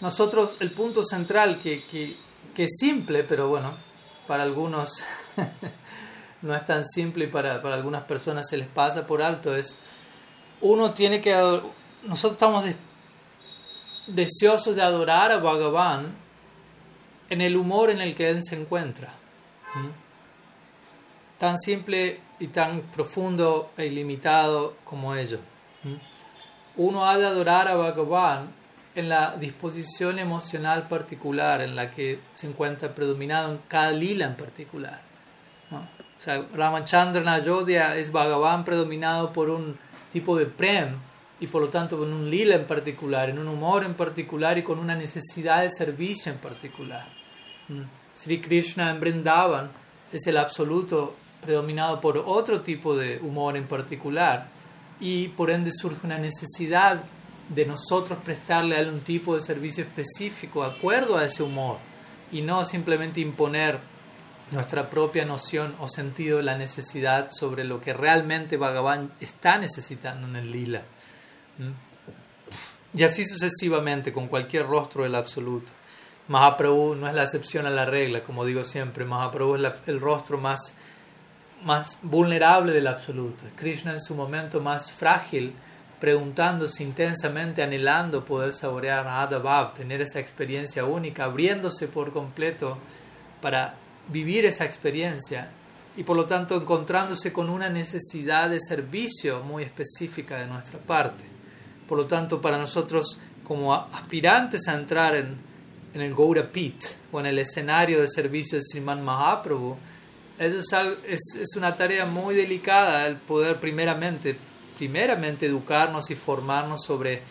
nosotros, el punto central que, que, que, es simple, pero bueno, para algunos no es tan simple y para, para, algunas personas se les pasa por alto, es uno tiene que nosotros estamos deseosos de adorar a Bhagavan en el humor en el que él se encuentra. Tan simple y tan profundo e ilimitado como ello. Uno ha de adorar a Bhagavan en la disposición emocional particular en la que se encuentra predominado en cada lila en particular. O sea, Ramachandra Ayodhya es Bhagavan predominado por un tipo de prem y por lo tanto con un lila en particular, en un humor en particular y con una necesidad de servicio en particular. Sri Krishna en Vrindavan es el absoluto predominado por otro tipo de humor en particular y por ende surge una necesidad de nosotros prestarle a él un tipo de servicio específico acuerdo a ese humor y no simplemente imponer nuestra propia noción o sentido de la necesidad sobre lo que realmente Bhagavan está necesitando en el lila. Y así sucesivamente con cualquier rostro del absoluto. Mahaprabhu no es la excepción a la regla, como digo siempre. Mahaprabhu es el rostro más más vulnerable del absoluto. Krishna en su momento más frágil, preguntándose intensamente, anhelando poder saborear a Adabab, tener esa experiencia única, abriéndose por completo para vivir esa experiencia y por lo tanto encontrándose con una necesidad de servicio muy específica de nuestra parte. Por lo tanto, para nosotros como aspirantes a entrar en, en el Goura Pit o en el escenario de servicio de Sriman Mahaprabhu, eso es, es, una tarea muy delicada el poder primeramente, primeramente educarnos y formarnos sobre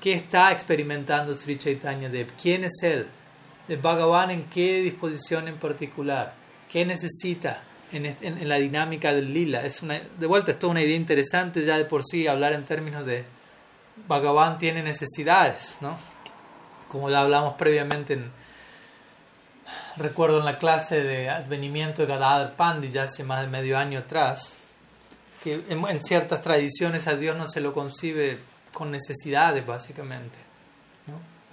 qué está experimentando Sri Chaitanya Dev, quién es él, el Bhagavan en qué disposición en particular, qué necesita en, en, la dinámica del lila. Es una, de vuelta, es toda una idea interesante ya de por sí hablar en términos de Bhagavan tiene necesidades, ¿no? Como ya hablamos previamente en recuerdo en la clase de advenimiento de Gadadhar Pandi ya hace más de medio año atrás, que en, ciertas tradiciones a Dios no se lo concibe con necesidades básicamente.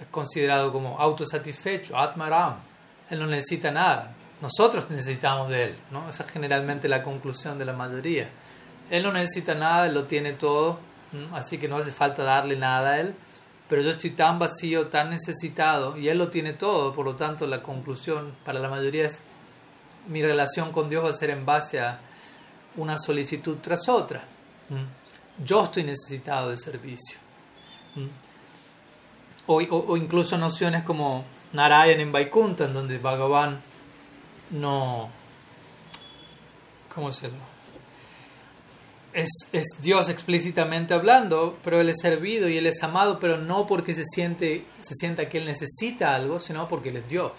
Es considerado como autosatisfecho, Atmaram. Él no necesita nada. Nosotros necesitamos de Él. ¿no? Esa es generalmente la conclusión de la mayoría. Él no necesita nada, Él lo tiene todo, así que no hace falta darle nada a Él pero yo estoy tan vacío, tan necesitado, y Él lo tiene todo, por lo tanto la conclusión para la mayoría es, mi relación con Dios va a ser en base a una solicitud tras otra. Yo estoy necesitado de servicio. O, o, incluso nociones como Narayan en Vaikunta, en donde Bhagavan no... ¿Cómo se llama? Es, Dios explícitamente hablando, pero Él es servido y Él es amado, pero no porque se, siente, se sienta que Él necesita algo, sino porque Él es Dios.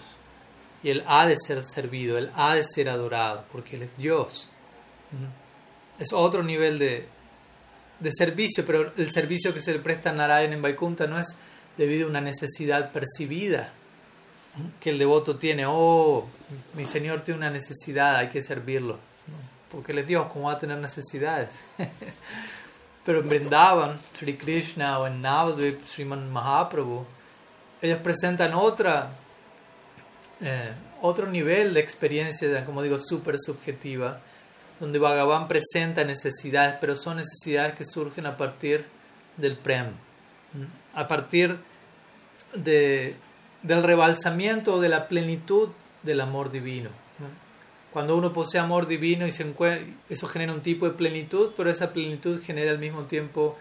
Y Él ha de ser servido, Él ha de ser adorado, porque Él es Dios. Es otro nivel de, de servicio, pero el servicio que se le presta a Narayana en Vaikunta no es debido a una necesidad percibida que el devoto tiene, oh, mi Señor tiene una necesidad, hay que servirlo, porque él es Dios, ¿cómo va a tener necesidades? pero en Vrindavan, Sri Krishna o en Navadvip, Sriman Mahaprabhu, ellos presentan otra, eh, otro nivel de experiencia, como digo, súper subjetiva, donde Bhagavan presenta necesidades, pero son necesidades que surgen a partir del Prem, a partir de, del rebalsamiento de la plenitud del amor divino. Cuando uno posee amor divino y se eso genera un tipo de plenitud, pero esa plenitud genera al mismo tiempo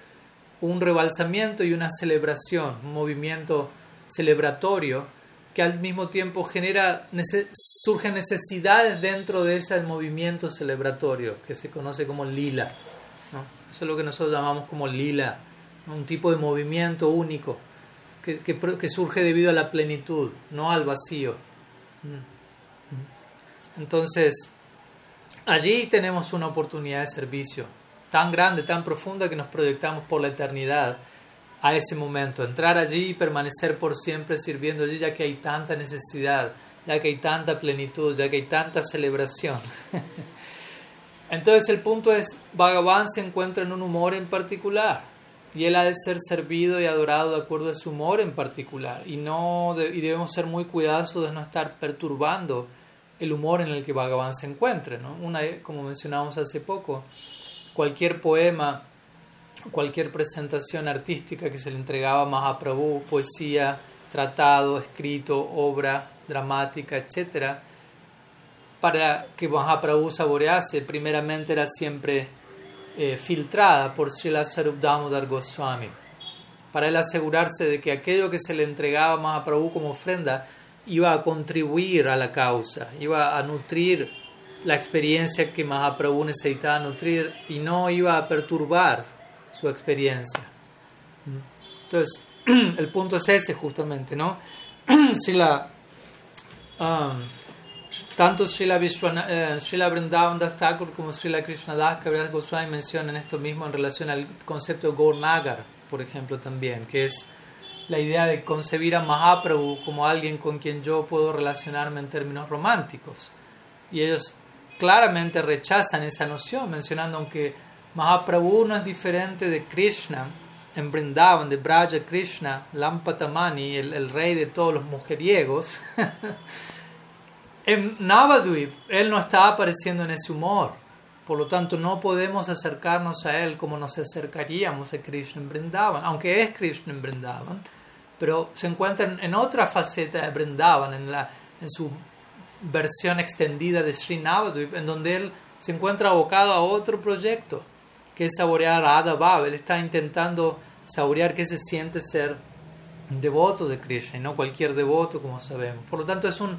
un rebalsamiento y una celebración, un movimiento celebratorio que al mismo tiempo genera, surgen necesidades dentro de ese movimiento celebratorio que se conoce como lila. Eso es lo que nosotros llamamos como lila, un tipo de movimiento único que, que, surge debido a la plenitud, no al vacío. Entonces, allí tenemos una oportunidad de servicio tan grande, tan profunda que nos proyectamos por la eternidad a ese momento, entrar allí y permanecer por siempre sirviendo allí, ya que hay tanta necesidad, ya que hay tanta plenitud, ya que hay tanta celebración. Entonces el punto es, Bhagavan se encuentra en un humor en particular y él ha de ser servido y adorado de acuerdo a su humor en particular y, no y debemos ser muy cuidadosos de no estar perturbando el humor en el que Bhagavan se encuentre. ¿no? Una, como mencionamos hace poco, cualquier poema cualquier presentación artística que se le entregaba a Mahaprabhu, poesía, tratado, escrito, obra dramática, etc., para que Mahaprabhu saborease, primeramente era siempre eh, filtrada por Srila Sarup Damodar Goswami, para él asegurarse de que aquello que se le entregaba a Mahaprabhu como ofrenda iba a contribuir a la causa, iba a nutrir la experiencia que Mahaprabhu necesitaba nutrir y no iba a perturbar su experiencia. Entonces, el punto es ese justamente, ¿no? si la, um, tanto Srila, Vishwana, eh, Srila Vrindavan Das Thakur como Srila Krishnadas Kaviraj Goswami mencionan esto mismo en relación al concepto de Nagar, por ejemplo, también, que es la idea de concebir a Mahaprabhu como alguien con quien yo puedo relacionarme en términos románticos. Y ellos claramente rechazan esa noción, mencionando aunque Mahaprabhu no es diferente de Krishna en Brindavan, de Braja Krishna, Lampatamani, el, el rey de todos los mujeriegos. en Navadvip, él no está apareciendo en ese humor. Por lo tanto, no podemos acercarnos a él como nos acercaríamos a Krishna en Brindavan, aunque es Krishna en Brindavan, pero se encuentra en, otra faceta de Brindavan, en, la, en su versión extendida de Sri Navadvip, en donde él se encuentra abocado a otro proyecto que es saborear a Ada Él está intentando saborear qué se siente ser devoto de Krishna y no cualquier devoto, como sabemos. Por lo tanto, es un,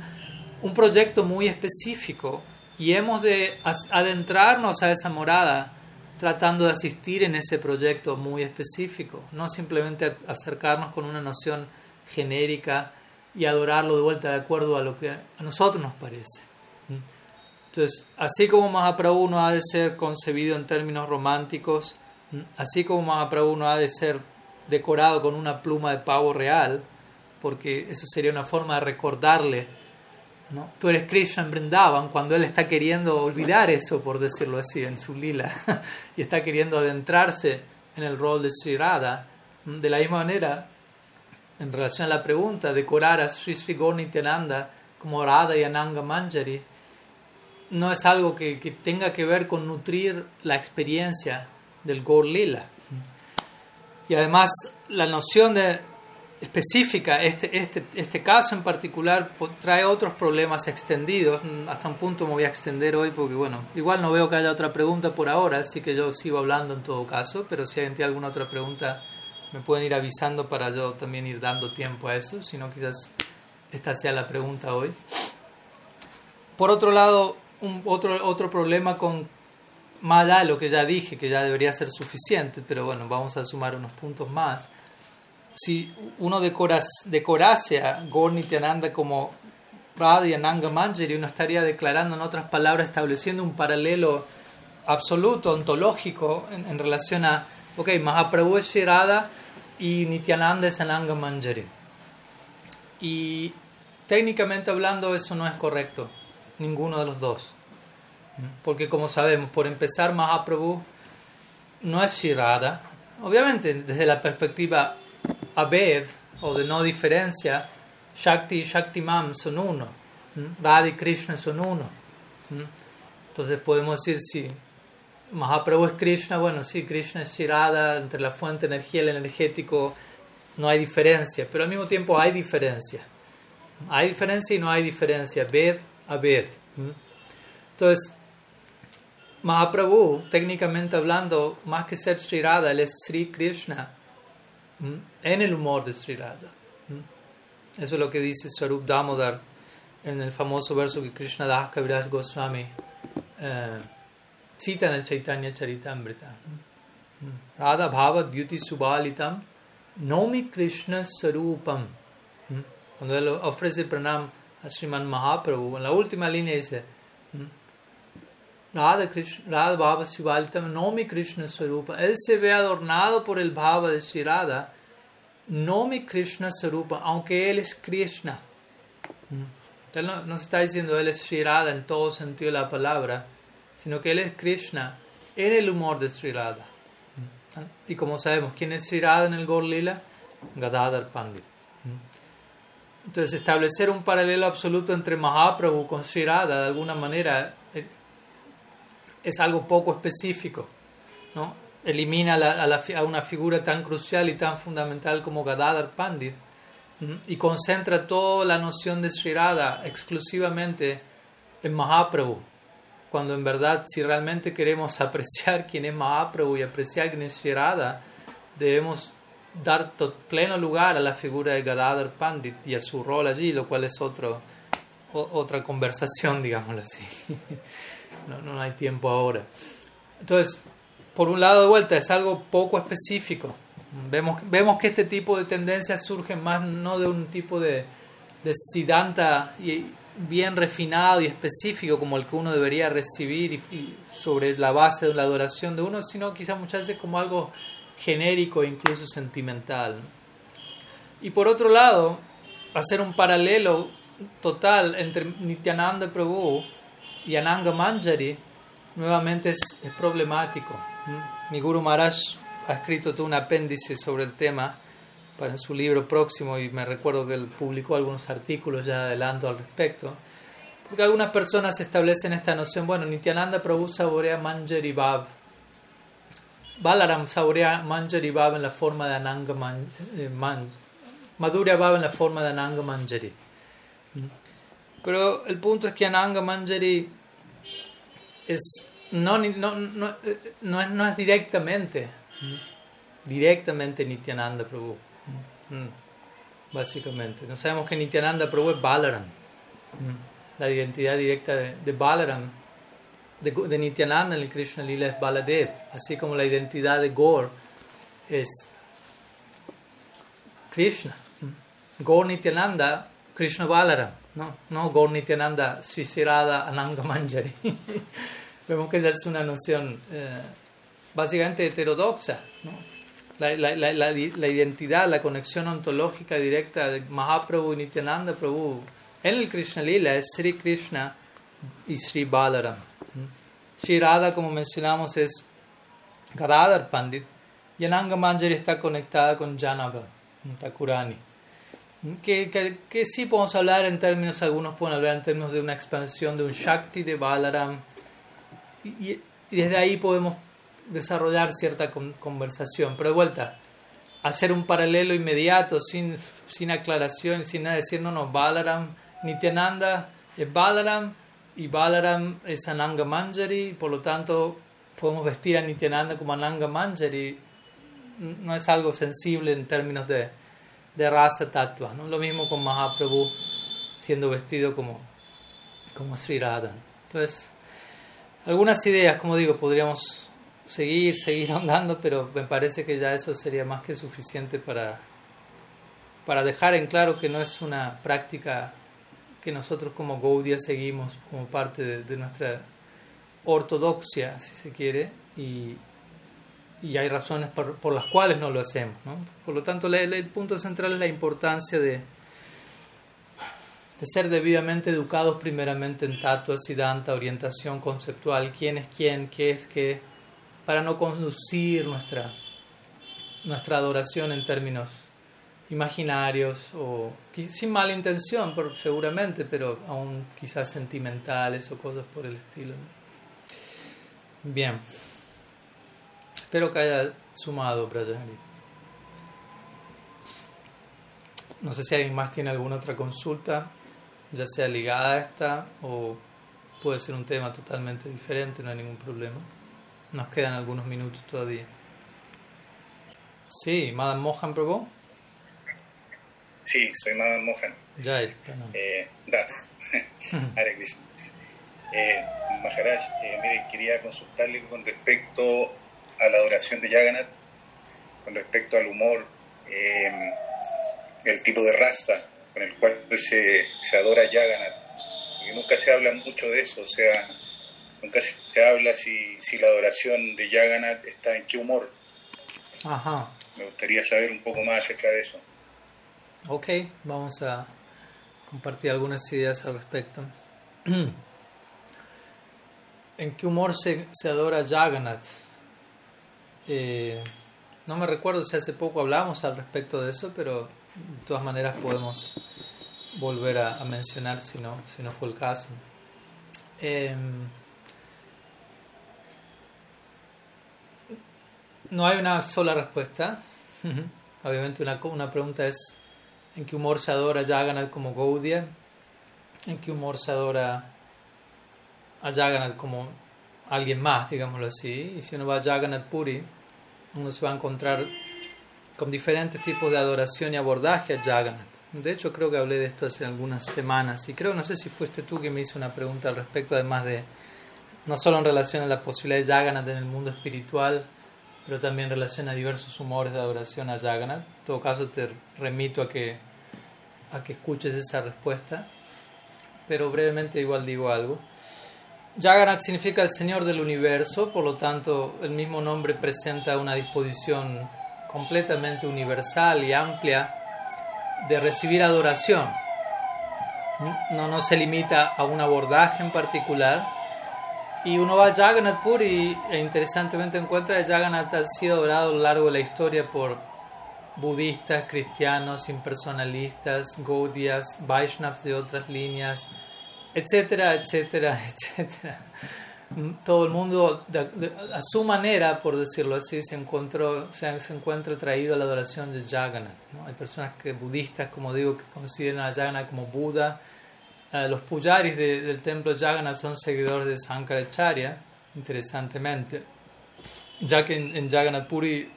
un proyecto muy específico y hemos de adentrarnos a esa morada tratando de asistir en ese proyecto muy específico, no simplemente acercarnos con una noción genérica y adorarlo de vuelta de acuerdo a lo que a nosotros nos parece. Entonces, así como Mahaprabhu no ha de ser concebido en términos románticos, así como Mahaprabhu no ha de ser decorado con una pluma de pavo real, porque eso sería una forma de recordarle, ¿no? tú eres Krishna en Brindavan, cuando él está queriendo olvidar eso, por decirlo así, en su lila, y está queriendo adentrarse en el rol de Sri Radha, de la misma manera, en relación a la pregunta, decorar a Sri Sri Gornityananda como Radha y Ananga Manjari, no es algo que, tenga que ver con nutrir la experiencia del Gor Lila. Y además la noción de específica, este, este, este caso en particular trae otros problemas extendidos, hasta un punto me voy a extender hoy porque bueno, igual no veo que haya otra pregunta por ahora, así que yo sigo hablando en todo caso, pero si tiene alguna otra pregunta me pueden ir avisando para yo también ir dando tiempo a eso, si no quizás esta sea la pregunta hoy. Por otro lado, un, otro, otro problema con Mala, lo que ya dije, que ya debería ser suficiente, pero bueno, vamos a sumar unos puntos más. Si uno decora, decorase a Gornityananda como Radha y Ananga Manjari, uno estaría declarando, en otras palabras, estableciendo un paralelo absoluto, ontológico, en, relación a ok, Mahaprabhu es Shirada y Nityananda es Ananga Manjari. Y técnicamente hablando eso no es correcto, ninguno de los dos. Porque como sabemos, por empezar, Mahaprabhu no es Shirada. Obviamente, desde la perspectiva Abed o de no diferencia, Shakti y Shaktimam son uno. Radha y Krishna son uno. Entonces podemos decir si Mahaprabhu es Krishna, bueno, sí, Krishna es Shirada, entre la fuente energía y el energético no hay diferencia, pero al mismo tiempo hay diferencia. Hay diferencia y no hay diferencia, Ved a Ved. Entonces, Mahaprabhu, técnicamente hablando, más que ser Sri Radha, él es Sri Krishna en el humor de Sri Radha. Eso es lo que dice Swarup Damodar en el famoso verso que Krishna Das Kaviraj Goswami eh, cita en el Chaitanya Charitamrita. Radha Bhava Dyuti Subalitam Nomi Krishna Sarupam. Cuando él ofrece el pranam a Sriman Mahaprabhu, en la última línea dice Radha, Krishna, Radha Bhava Subalitam Nomi Krishna Sarupa. Él se ve adornado por el Bhava de Sri Radha no mi Krishna Sarupa, aunque él es Krishna. Él no, se está diciendo él es Sri Radha en todo sentido de la palabra, sino que él es Krishna en el humor de Sri Radha. Y como sabemos, ¿quién es Sri Radha en el Gaur Lila? Gadadhar Pandit. Entonces, establecer un paralelo absoluto entre Mahaprabhu con Sri Radha, de alguna manera, eh, es algo poco específico. ¿no? elimina a, una figura tan crucial y tan fundamental como Gadadhar Pandit y concentra toda la noción de Sri exclusivamente en Mahaprabhu, cuando en verdad si realmente queremos apreciar quién es Mahaprabhu y apreciar quién es Sri debemos dar pleno lugar a la figura de Gadadhar Pandit y a su rol allí, lo cual es otro, otra conversación, digámoslo así. No, no hay tiempo ahora. Entonces, por un lado de vuelta, es algo poco específico. Vemos, vemos que este tipo de tendencias surgen más no de un tipo de, de siddhanta bien refinado y específico como el que uno debería recibir y, sobre la base de la adoración de uno, sino quizás muchas veces como algo genérico e incluso sentimental. Y por otro lado, hacer un paralelo total entre Nityananda Prabhu y Ananga Manjari nuevamente es, es problemático. Mi Guru Maharaj ha escrito todo un apéndice sobre el tema para su libro próximo y me recuerdo que él publicó algunos artículos ya adelanto al respecto. Porque algunas personas establecen esta noción, bueno, Nityananda Prabhu saborea Manjari Bhav. Balaram saborea Manjari Bhav en la forma de Ananga eh, Manjari. Madhurya Bhav en la forma de Ananga Manjari. Pero el punto es que Ananga Manjari es no, no, no, es, no es directamente, directamente Nityananda Prabhu. Mm, básicamente. No sabemos que Nityananda Prabhu es Balaram. La identidad directa de, Balaram, de, Nityananda en el Krishna Lila es Baladev. Así como la identidad de Gaur es Krishna. Gaur Nityananda, Krishna Balaram. No, no Gaur Nityananda, Srisirada Ananga Manjari. Vemos que esa es una noción eh, básicamente heterodoxa. ¿no? La, la, la, la, identidad, la conexión ontológica directa de Mahaprabhu y Nityananda Prabhu en el Krishna Lila es Sri Krishna y Sri Balaram. Sri Radha, como mencionamos, es Gadadhar Pandit y Ananga Manjari está conectada con Janava, Takurani. Que, que, que, sí podemos hablar en términos, algunos pueden hablar en términos de una expansión de un Shakti de Balaram y, desde ahí podemos desarrollar cierta conversación. Pero de vuelta, hacer un paralelo inmediato, sin, sin aclaración, sin nada decir, no, no, Balaram, Nityananda es Balaram y Balaram es Ananga Manjari, por lo tanto podemos vestir a Nityananda como Ananga Manjari. No es algo sensible en términos de, de raza tatua. ¿no? Lo mismo con Mahaprabhu siendo vestido como, como Sri Radha. Entonces, algunas ideas, como digo, podríamos seguir, seguir andando, pero me parece que ya eso sería más que suficiente para, para dejar en claro que no es una práctica que nosotros como Gaudia seguimos como parte de, nuestra ortodoxia, si se quiere, y, y hay razones por, por, las cuales no lo hacemos. ¿no? Por lo tanto, el, punto central es la importancia de, de ser debidamente educados primeramente en tatua, siddhanta, orientación conceptual, quién es quién, qué es qué, para no conducir nuestra, nuestra adoración en términos imaginarios o sin mala intención, por, seguramente, pero aún quizás sentimentales o cosas por el estilo. Bien. Espero que haya sumado, Brajari. No sé si alguien más tiene alguna otra consulta, ya sea ligada a esta o puede ser un tema totalmente diferente, no hay ningún problema. Nos quedan algunos minutos todavía. Sí, Madame Mohan Prabhu. Sí, soy Madame Mohan. Jai, eh, Das. Hare Krishna. Eh, Maharaj, eh, mire, quería consultarle con respecto a la adoración de Jagannath, con respecto al humor, eh, el tipo de raza con el cual se, se adora Jagannath. Porque nunca se habla mucho de eso, o sea, nunca se habla si, si la adoración de Jagannath está en qué humor. Ajá. Me gustaría saber un poco más acerca de eso. Ok, vamos a compartir algunas ideas al respecto. ¿En qué humor se, se adora Jagannath? Eh, no me recuerdo si hace poco hablamos al respecto de eso, pero de todas maneras podemos volver a, a mencionar si no, si no fue el caso. Eh, no hay una sola respuesta. Obviamente una, una pregunta es en qué humor se adora Jagannath como Gaudiya, en qué humor se adora a Jagannath como alguien más, digámoslo así. Y si uno va a Jagannath Puri, uno se va a encontrar con diferentes tipos de adoración y abordaje a Jagannath. De hecho, creo que hablé de esto hace algunas semanas y creo, no sé si fuiste tú que me hizo una pregunta al respecto, además de, no solo en relación a la posibilidad de Jagannath en el mundo espiritual, pero también en relación a diversos humores de adoración a Jagannath. En todo caso, te remito a que, a que escuches esa respuesta, pero brevemente igual digo algo. Jagannath significa el Señor del universo, por lo tanto el mismo nombre presenta una disposición completamente universal y amplia de recibir adoración. No, no se limita a un abordaje en particular. Y uno va a Jagannath Puri e interesantemente encuentra que Jagannath ha sido adorado a lo largo de la historia por budistas, cristianos, impersonalistas, gaudiyas, Vaishnavas de otras líneas, etcétera, etcétera, etcétera. Todo el mundo, a su manera, por decirlo así, se, encontró, se, se encuentra traído a la adoración de Jagannath. Hay personas que, budistas, como digo, que consideran a Jagannath como Buda. Uh, los pujaris de, del templo Jagannath son seguidores de Sankaracharya, interesantemente, ya que en, en Jagannath Puri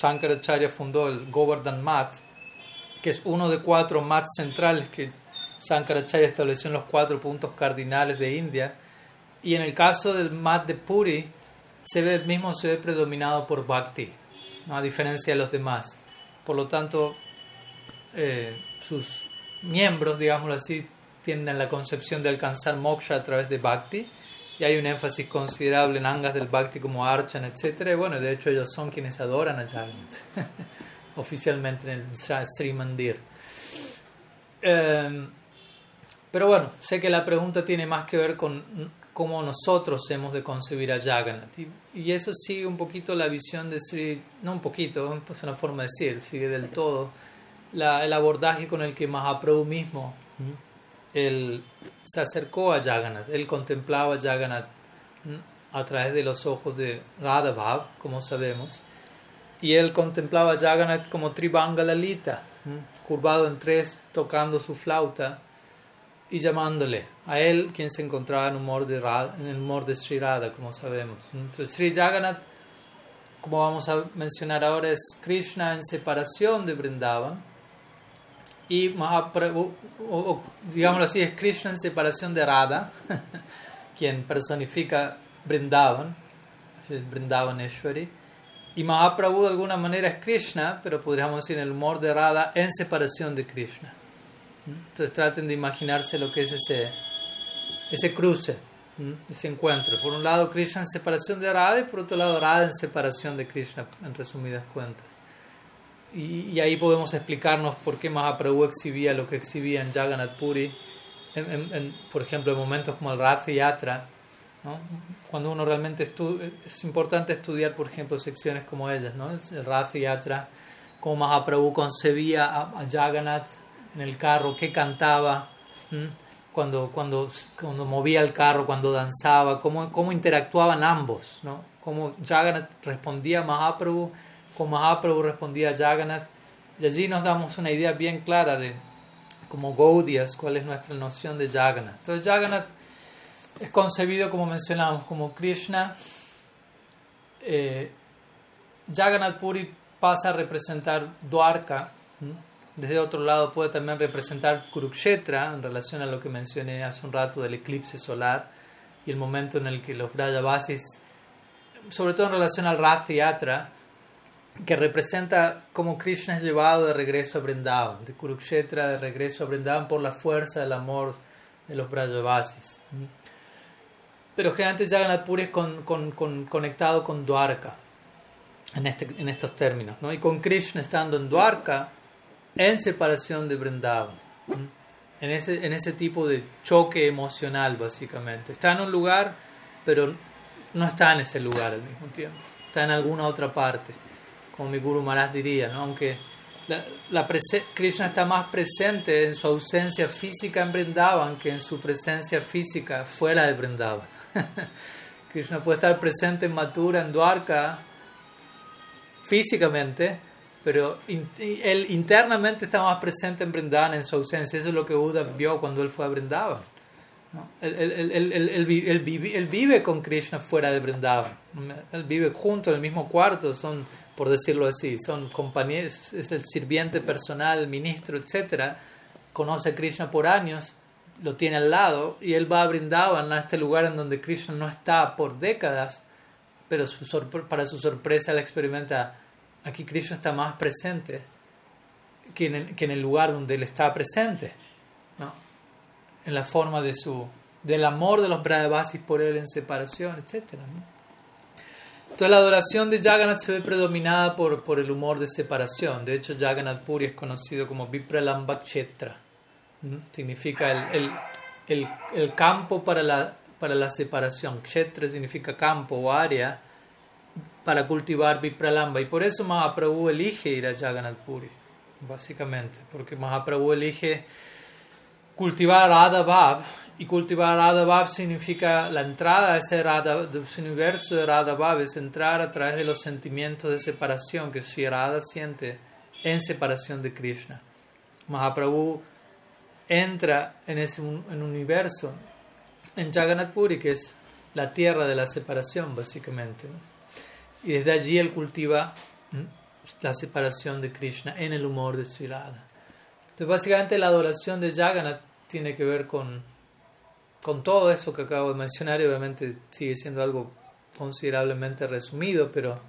Sankaracharya fundó el Govardhan Mat, que es uno de cuatro mats centrales que Sankaracharya estableció en los cuatro puntos cardinales de India. Y en el caso del Mat de Puri, se ve, mismo se ve predominado por Bhakti, ¿no? a diferencia de los demás. Por lo tanto, eh, sus miembros, digámoslo así, tienen la concepción de alcanzar moksha a través de Bhakti. Y hay un énfasis considerable en angas del Bhakti como Archan, etc. Y bueno, de hecho ellos son quienes adoran a Jagannath, oficialmente en el Sri Mandir. Eh, pero bueno, sé que la pregunta tiene más que ver con cómo nosotros hemos de concebir a Jagannath. Y, y eso sigue un poquito la visión de Sri, no un poquito, es una forma de decir, sigue del todo la, el abordaje con el que Mahaprabhu mismo él se acercó a Jagannath. Él contemplaba a Jagannath a través de los ojos de Radhabhav, como sabemos. Y él contemplaba a Jagannath como Tribanga Lalita, curvado en tres, tocando su flauta y llamándole a él quien se encontraba en, humor de Radha, en el humor de Sri Radha, como sabemos. Entonces, Sri Jagannath, como vamos a mencionar ahora, es Krishna en separación de Vrindavan. Y Mahaprabhu, o, o, digámoslo así, es Krishna en separación de Radha, quien personifica Vrindavan, Vrindavaneshwari. Y Mahaprabhu de alguna manera es Krishna, pero podríamos decir en el humor de Radha en separación de Krishna. Entonces traten de imaginarse lo que es ese, ese cruce. ese encuentro. Por un lado Krishna en separación de Radha y por otro lado Radha en separación de Krishna, en resumidas cuentas. Y, ahí podemos explicarnos por qué Mahaprabhu exhibía lo que exhibía en Jagannath Puri, en, por ejemplo, en momentos como el Rath Yatra, ¿no? cuando uno realmente estudia, es importante estudiar, por ejemplo, secciones como ellas, ¿no? el Rath Yatra, cómo Mahaprabhu concebía a, Jagannath en el carro, qué cantaba cuando, cuando, cuando movía el carro, cuando danzaba, cómo, cómo interactuaban ambos, ¿no? cómo Jagannath respondía a Mahaprabhu, cómo Mahaprabhu respondía a Jagannath. Y allí nos damos una idea bien clara de, como Gaudias, cuál es nuestra noción de Jagannath. Entonces Jagannath es concebido, como mencionamos, como Krishna. Eh, Jagannath Puri pasa a representar Dwarka. Desde otro lado puede también representar Kurukshetra en relación a lo que mencioné hace un rato del eclipse solar y el momento en el que los Brajavasis, sobre todo en relación al Rath Yatra, que representa cómo Krishna es llevado de regreso a Vrindavan, de Kurukshetra de regreso a Vrindavan por la fuerza del amor de los Brajavasis. Pero generalmente Jagannath Puri es con, con, conectado con Dwarka en, este, en estos términos, ¿no? y con Krishna estando en Dwarka en separación de Vrindavan. En ese, en ese tipo de choque emocional, básicamente. Está en un lugar, pero no está en ese lugar al mismo tiempo. Está en alguna otra parte, como mi Guru Maharaj diría, ¿no? Aunque la, la Krishna está más presente en su ausencia física en Vrindavan que en su presencia física fuera de Vrindavan. Krishna puede estar presente en Mathura, en Dwarka, físicamente, pero él internamente está más presente en Vrindavan en su ausencia. Eso es lo que Buda vio cuando él fue a Vrindavan. ¿no? Él, él, vive, él, vive, con Krishna fuera de Vrindavan. Él vive junto en el mismo cuarto, son, por decirlo así, son compañeros, es el sirviente personal, ministro, etc. Conoce a Krishna por años, lo tiene al lado y él va a Vrindavan, a este lugar en donde Krishna no está por décadas, pero para su sorpresa él experimenta aquí Krishna está más presente que en el, lugar donde él está presente, ¿no? en la forma de su, del amor de los Brahavasis por él en separación, etc. Entonces la adoración de Jagannath se ve predominada por, por el humor de separación. De hecho, Jagannath Puri es conocido como Vipralamba Kshetra. Significa el, el, el, campo para la, para la separación. Kshetra significa campo o área para cultivar Vipralamba. Y por eso Mahaprabhu elige ir a Jagannath Puri, básicamente, porque Mahaprabhu elige cultivar Radha y cultivar Radha significa la entrada a ese, Radha, ese universo de Radha es entrar a través de los sentimientos de separación que Sri Radha siente en separación de Krishna. Mahaprabhu entra en ese en universo, en Jagannath Puri, que es la tierra de la separación, básicamente y desde allí él cultiva la separación de Krishna en el humor de Sri Entonces, básicamente la adoración de Jagannath tiene que ver con, con todo eso que acabo de mencionar y obviamente sigue siendo algo considerablemente resumido, pero,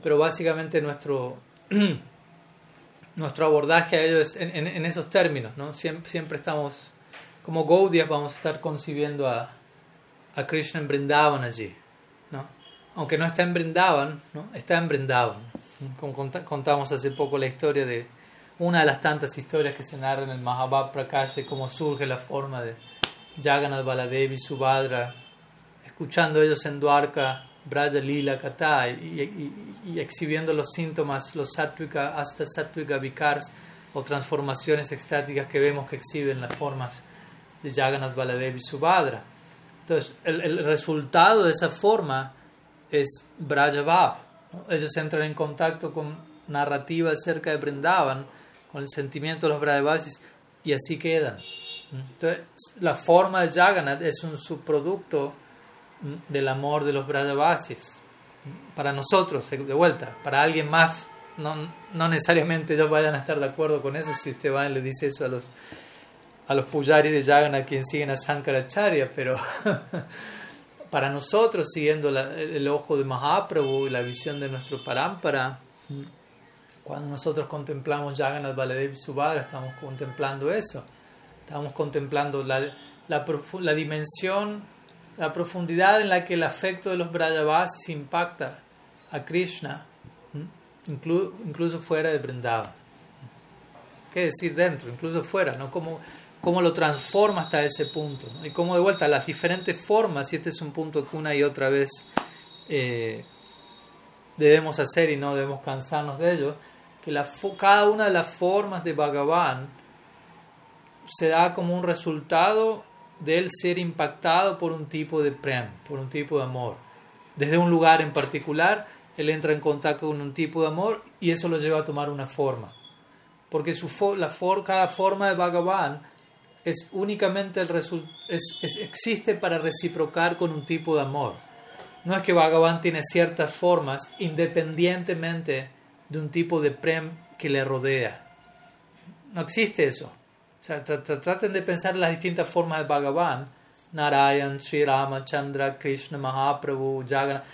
pero básicamente nuestro, nuestro abordaje a ello es en, esos términos. ¿no? Siempre, siempre estamos, como Gaudiya, vamos a estar concibiendo a, a Krishna en Brindavan allí. ¿no? Aunque no está en Brindavan, ¿no? está en Brindavan. Contamos hace poco la historia de una de las tantas historias que se narran en el Mahabharata Prakash cómo surge la forma de Jagannath Baladevi, Subhadra, escuchando ellos en Dwarka, Braja Lila Kata y, exhibiendo los síntomas, los sattvika, hasta sattvika vikars o transformaciones extáticas que vemos que exhiben las formas de Jagannath Baladevi Subhadra. Entonces, el resultado de esa forma es Brajavav. Ellos entran en contacto con narrativas acerca de Brindavan, con el sentimiento de los Brajavasis, y así quedan. Entonces, la forma de Jagannath es un subproducto del amor de los Brajavasis. Para nosotros, de vuelta, para alguien más, no, no necesariamente ellos vayan a estar de acuerdo con eso si usted va y le dice eso a los, a los pujaris de Jagannath, quien siguen a Sankaracharya, pero para nosotros, siguiendo el ojo de Mahaprabhu y la visión de nuestro Parampara, cuando nosotros contemplamos Jagannath Baladev Subhadra, estamos contemplando eso. Estamos contemplando la, dimensión la profundidad en la que el afecto de los Brajavasis impacta a Krishna, incluso fuera de Vrindavan. ¿Qué decir dentro? Incluso fuera, ¿no? Cómo, cómo lo transforma hasta ese punto. Y cómo de vuelta las diferentes formas, y este es un punto que una y otra vez eh, debemos hacer y no debemos cansarnos de ello, que la, cada una de las formas de Bhagavan se da como un resultado de él ser impactado por un tipo de prem, por un tipo de amor. Desde un lugar en particular, él entra en contacto con un tipo de amor y eso lo lleva a tomar una forma. Porque su la cada forma de Bhagavan es únicamente el existe para reciprocar con un tipo de amor. No es que Bhagavan tiene ciertas formas independientemente de un tipo de prem que le rodea. No existe eso. O sea, traten de pensar las distintas formas de Bhagavan. Narayan, Sri Chandra, Krishna, Mahaprabhu, Jagannath.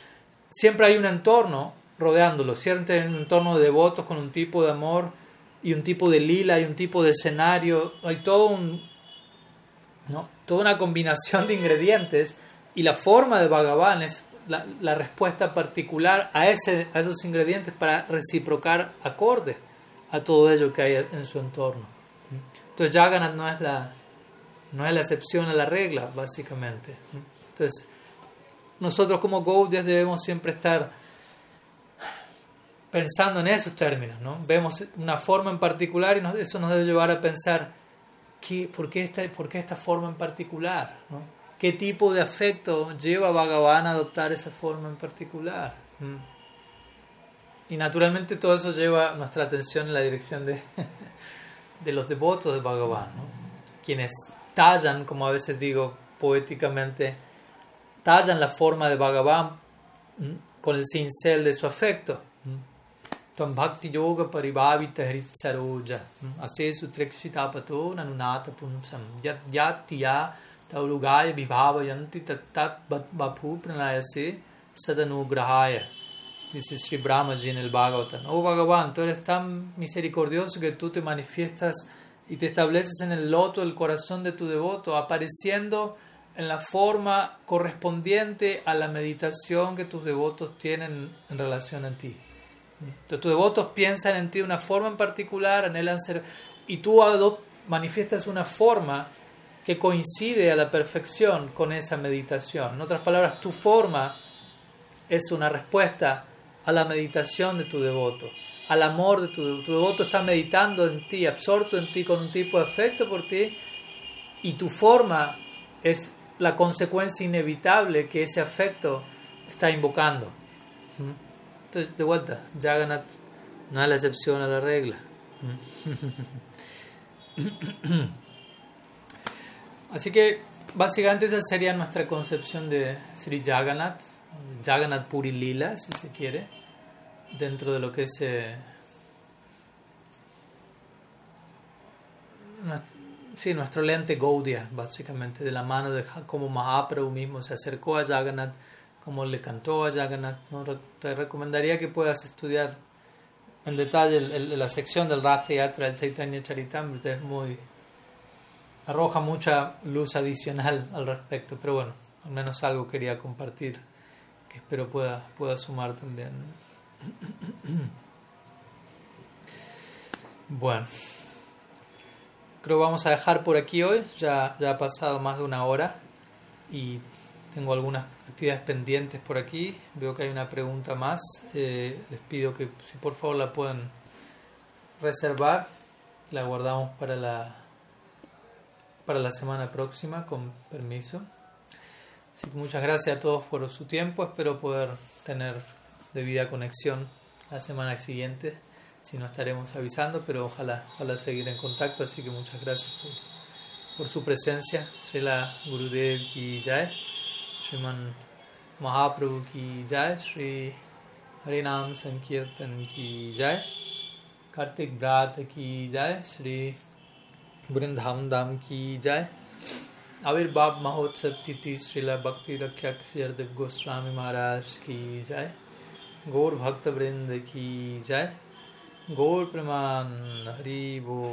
Siempre hay un entorno rodeándolo, siempre hay un entorno de devotos con un tipo de amor y un tipo de lila y un tipo de escenario. Hay todo un, ¿no? toda una combinación de ingredientes y la forma de Bhagavan es la, respuesta particular a, ese, a esos ingredientes para reciprocar acorde a todo ello que hay en su entorno. Entonces Jagannath no es la, no es la excepción a la regla, básicamente. Entonces, nosotros como Gaudias debemos siempre estar pensando en esos términos, ¿no? Vemos una forma en particular y eso nos debe llevar a pensar, ¿qué, por, qué esta, ¿por qué esta forma en particular? ¿Qué tipo de afecto lleva a Bhagavan a adoptar esa forma en particular? Y naturalmente todo eso lleva nuestra atención en la dirección de de los devotos de Bhagavan, quienes tallan, como a veces digo poéticamente, tallan la forma de Bhagavan con el cincel de su afecto. Tam bhakti yoga paribhavita hritsaroja asesu trekshitapato nanunata punsam yat yatya taurugaya vibhavayanti tat baphu pranayase sadanugrahaya dice Sri Brahmaji en el Bhagavatam, oh Bhagavan, tú eres tan misericordioso que tú te manifiestas y te estableces en el loto del corazón de tu devoto, apareciendo en la forma correspondiente a la meditación que tus devotos tienen en relación a ti. Entonces, tus devotos piensan en ti de una forma en particular, anhelan ser, y tú manifiestas una forma que coincide a la perfección con esa meditación. En otras palabras, tu forma es una respuesta a la meditación de tu devoto, al amor de tu devoto. Tu devoto está meditando en ti, absorto en ti con un tipo de afecto por ti y tu forma es la consecuencia inevitable que ese afecto está invocando. ¿Mm? Entonces, de vuelta, Jagannath no es la excepción a la regla. Así que básicamente esa sería nuestra concepción de Sri Jagannath, Jagannath Puri Lila, si se quiere dentro de lo que es eh, sí, nuestro lente Gaudia, básicamente, de la mano de como Mahaprabhu mismo se acercó a Jagannath, como le cantó a Jagannath. Te recomendaría que puedas estudiar en detalle la sección del Rath Theatra del Chaitanya Charitamrita, es muy. arroja mucha luz adicional al respecto, pero bueno, al menos algo quería compartir que espero pueda, pueda sumar también. Bueno, creo que vamos a dejar por aquí hoy. Ya, ya ha pasado más de una hora y tengo algunas actividades pendientes por aquí. Veo que hay una pregunta más. Eh, les pido que si por favor la puedan reservar. La guardamos para la para la semana próxima, con permiso. Así que muchas gracias a todos por su tiempo. Espero poder tener debida conexión la semana siguiente. Si no estaremos avisando, pero ojalá, ojalá seguir en contacto. Así que muchas gracias por, su presencia. Srila Gurudev ki jai, महाप्रभु की जय, श्री हरिनाम संकीर्तन की जय, कार्तिक व्रात की जय, श्री वृंदावन धाम की जय, आविर्भाव महोत्सव तिथि, श्रीला भक्ति रक्षा हरदेव गोस्वामी महाराज की जय, गौर भक्त वृंद की जय, गौर प्रमाण, हरि वो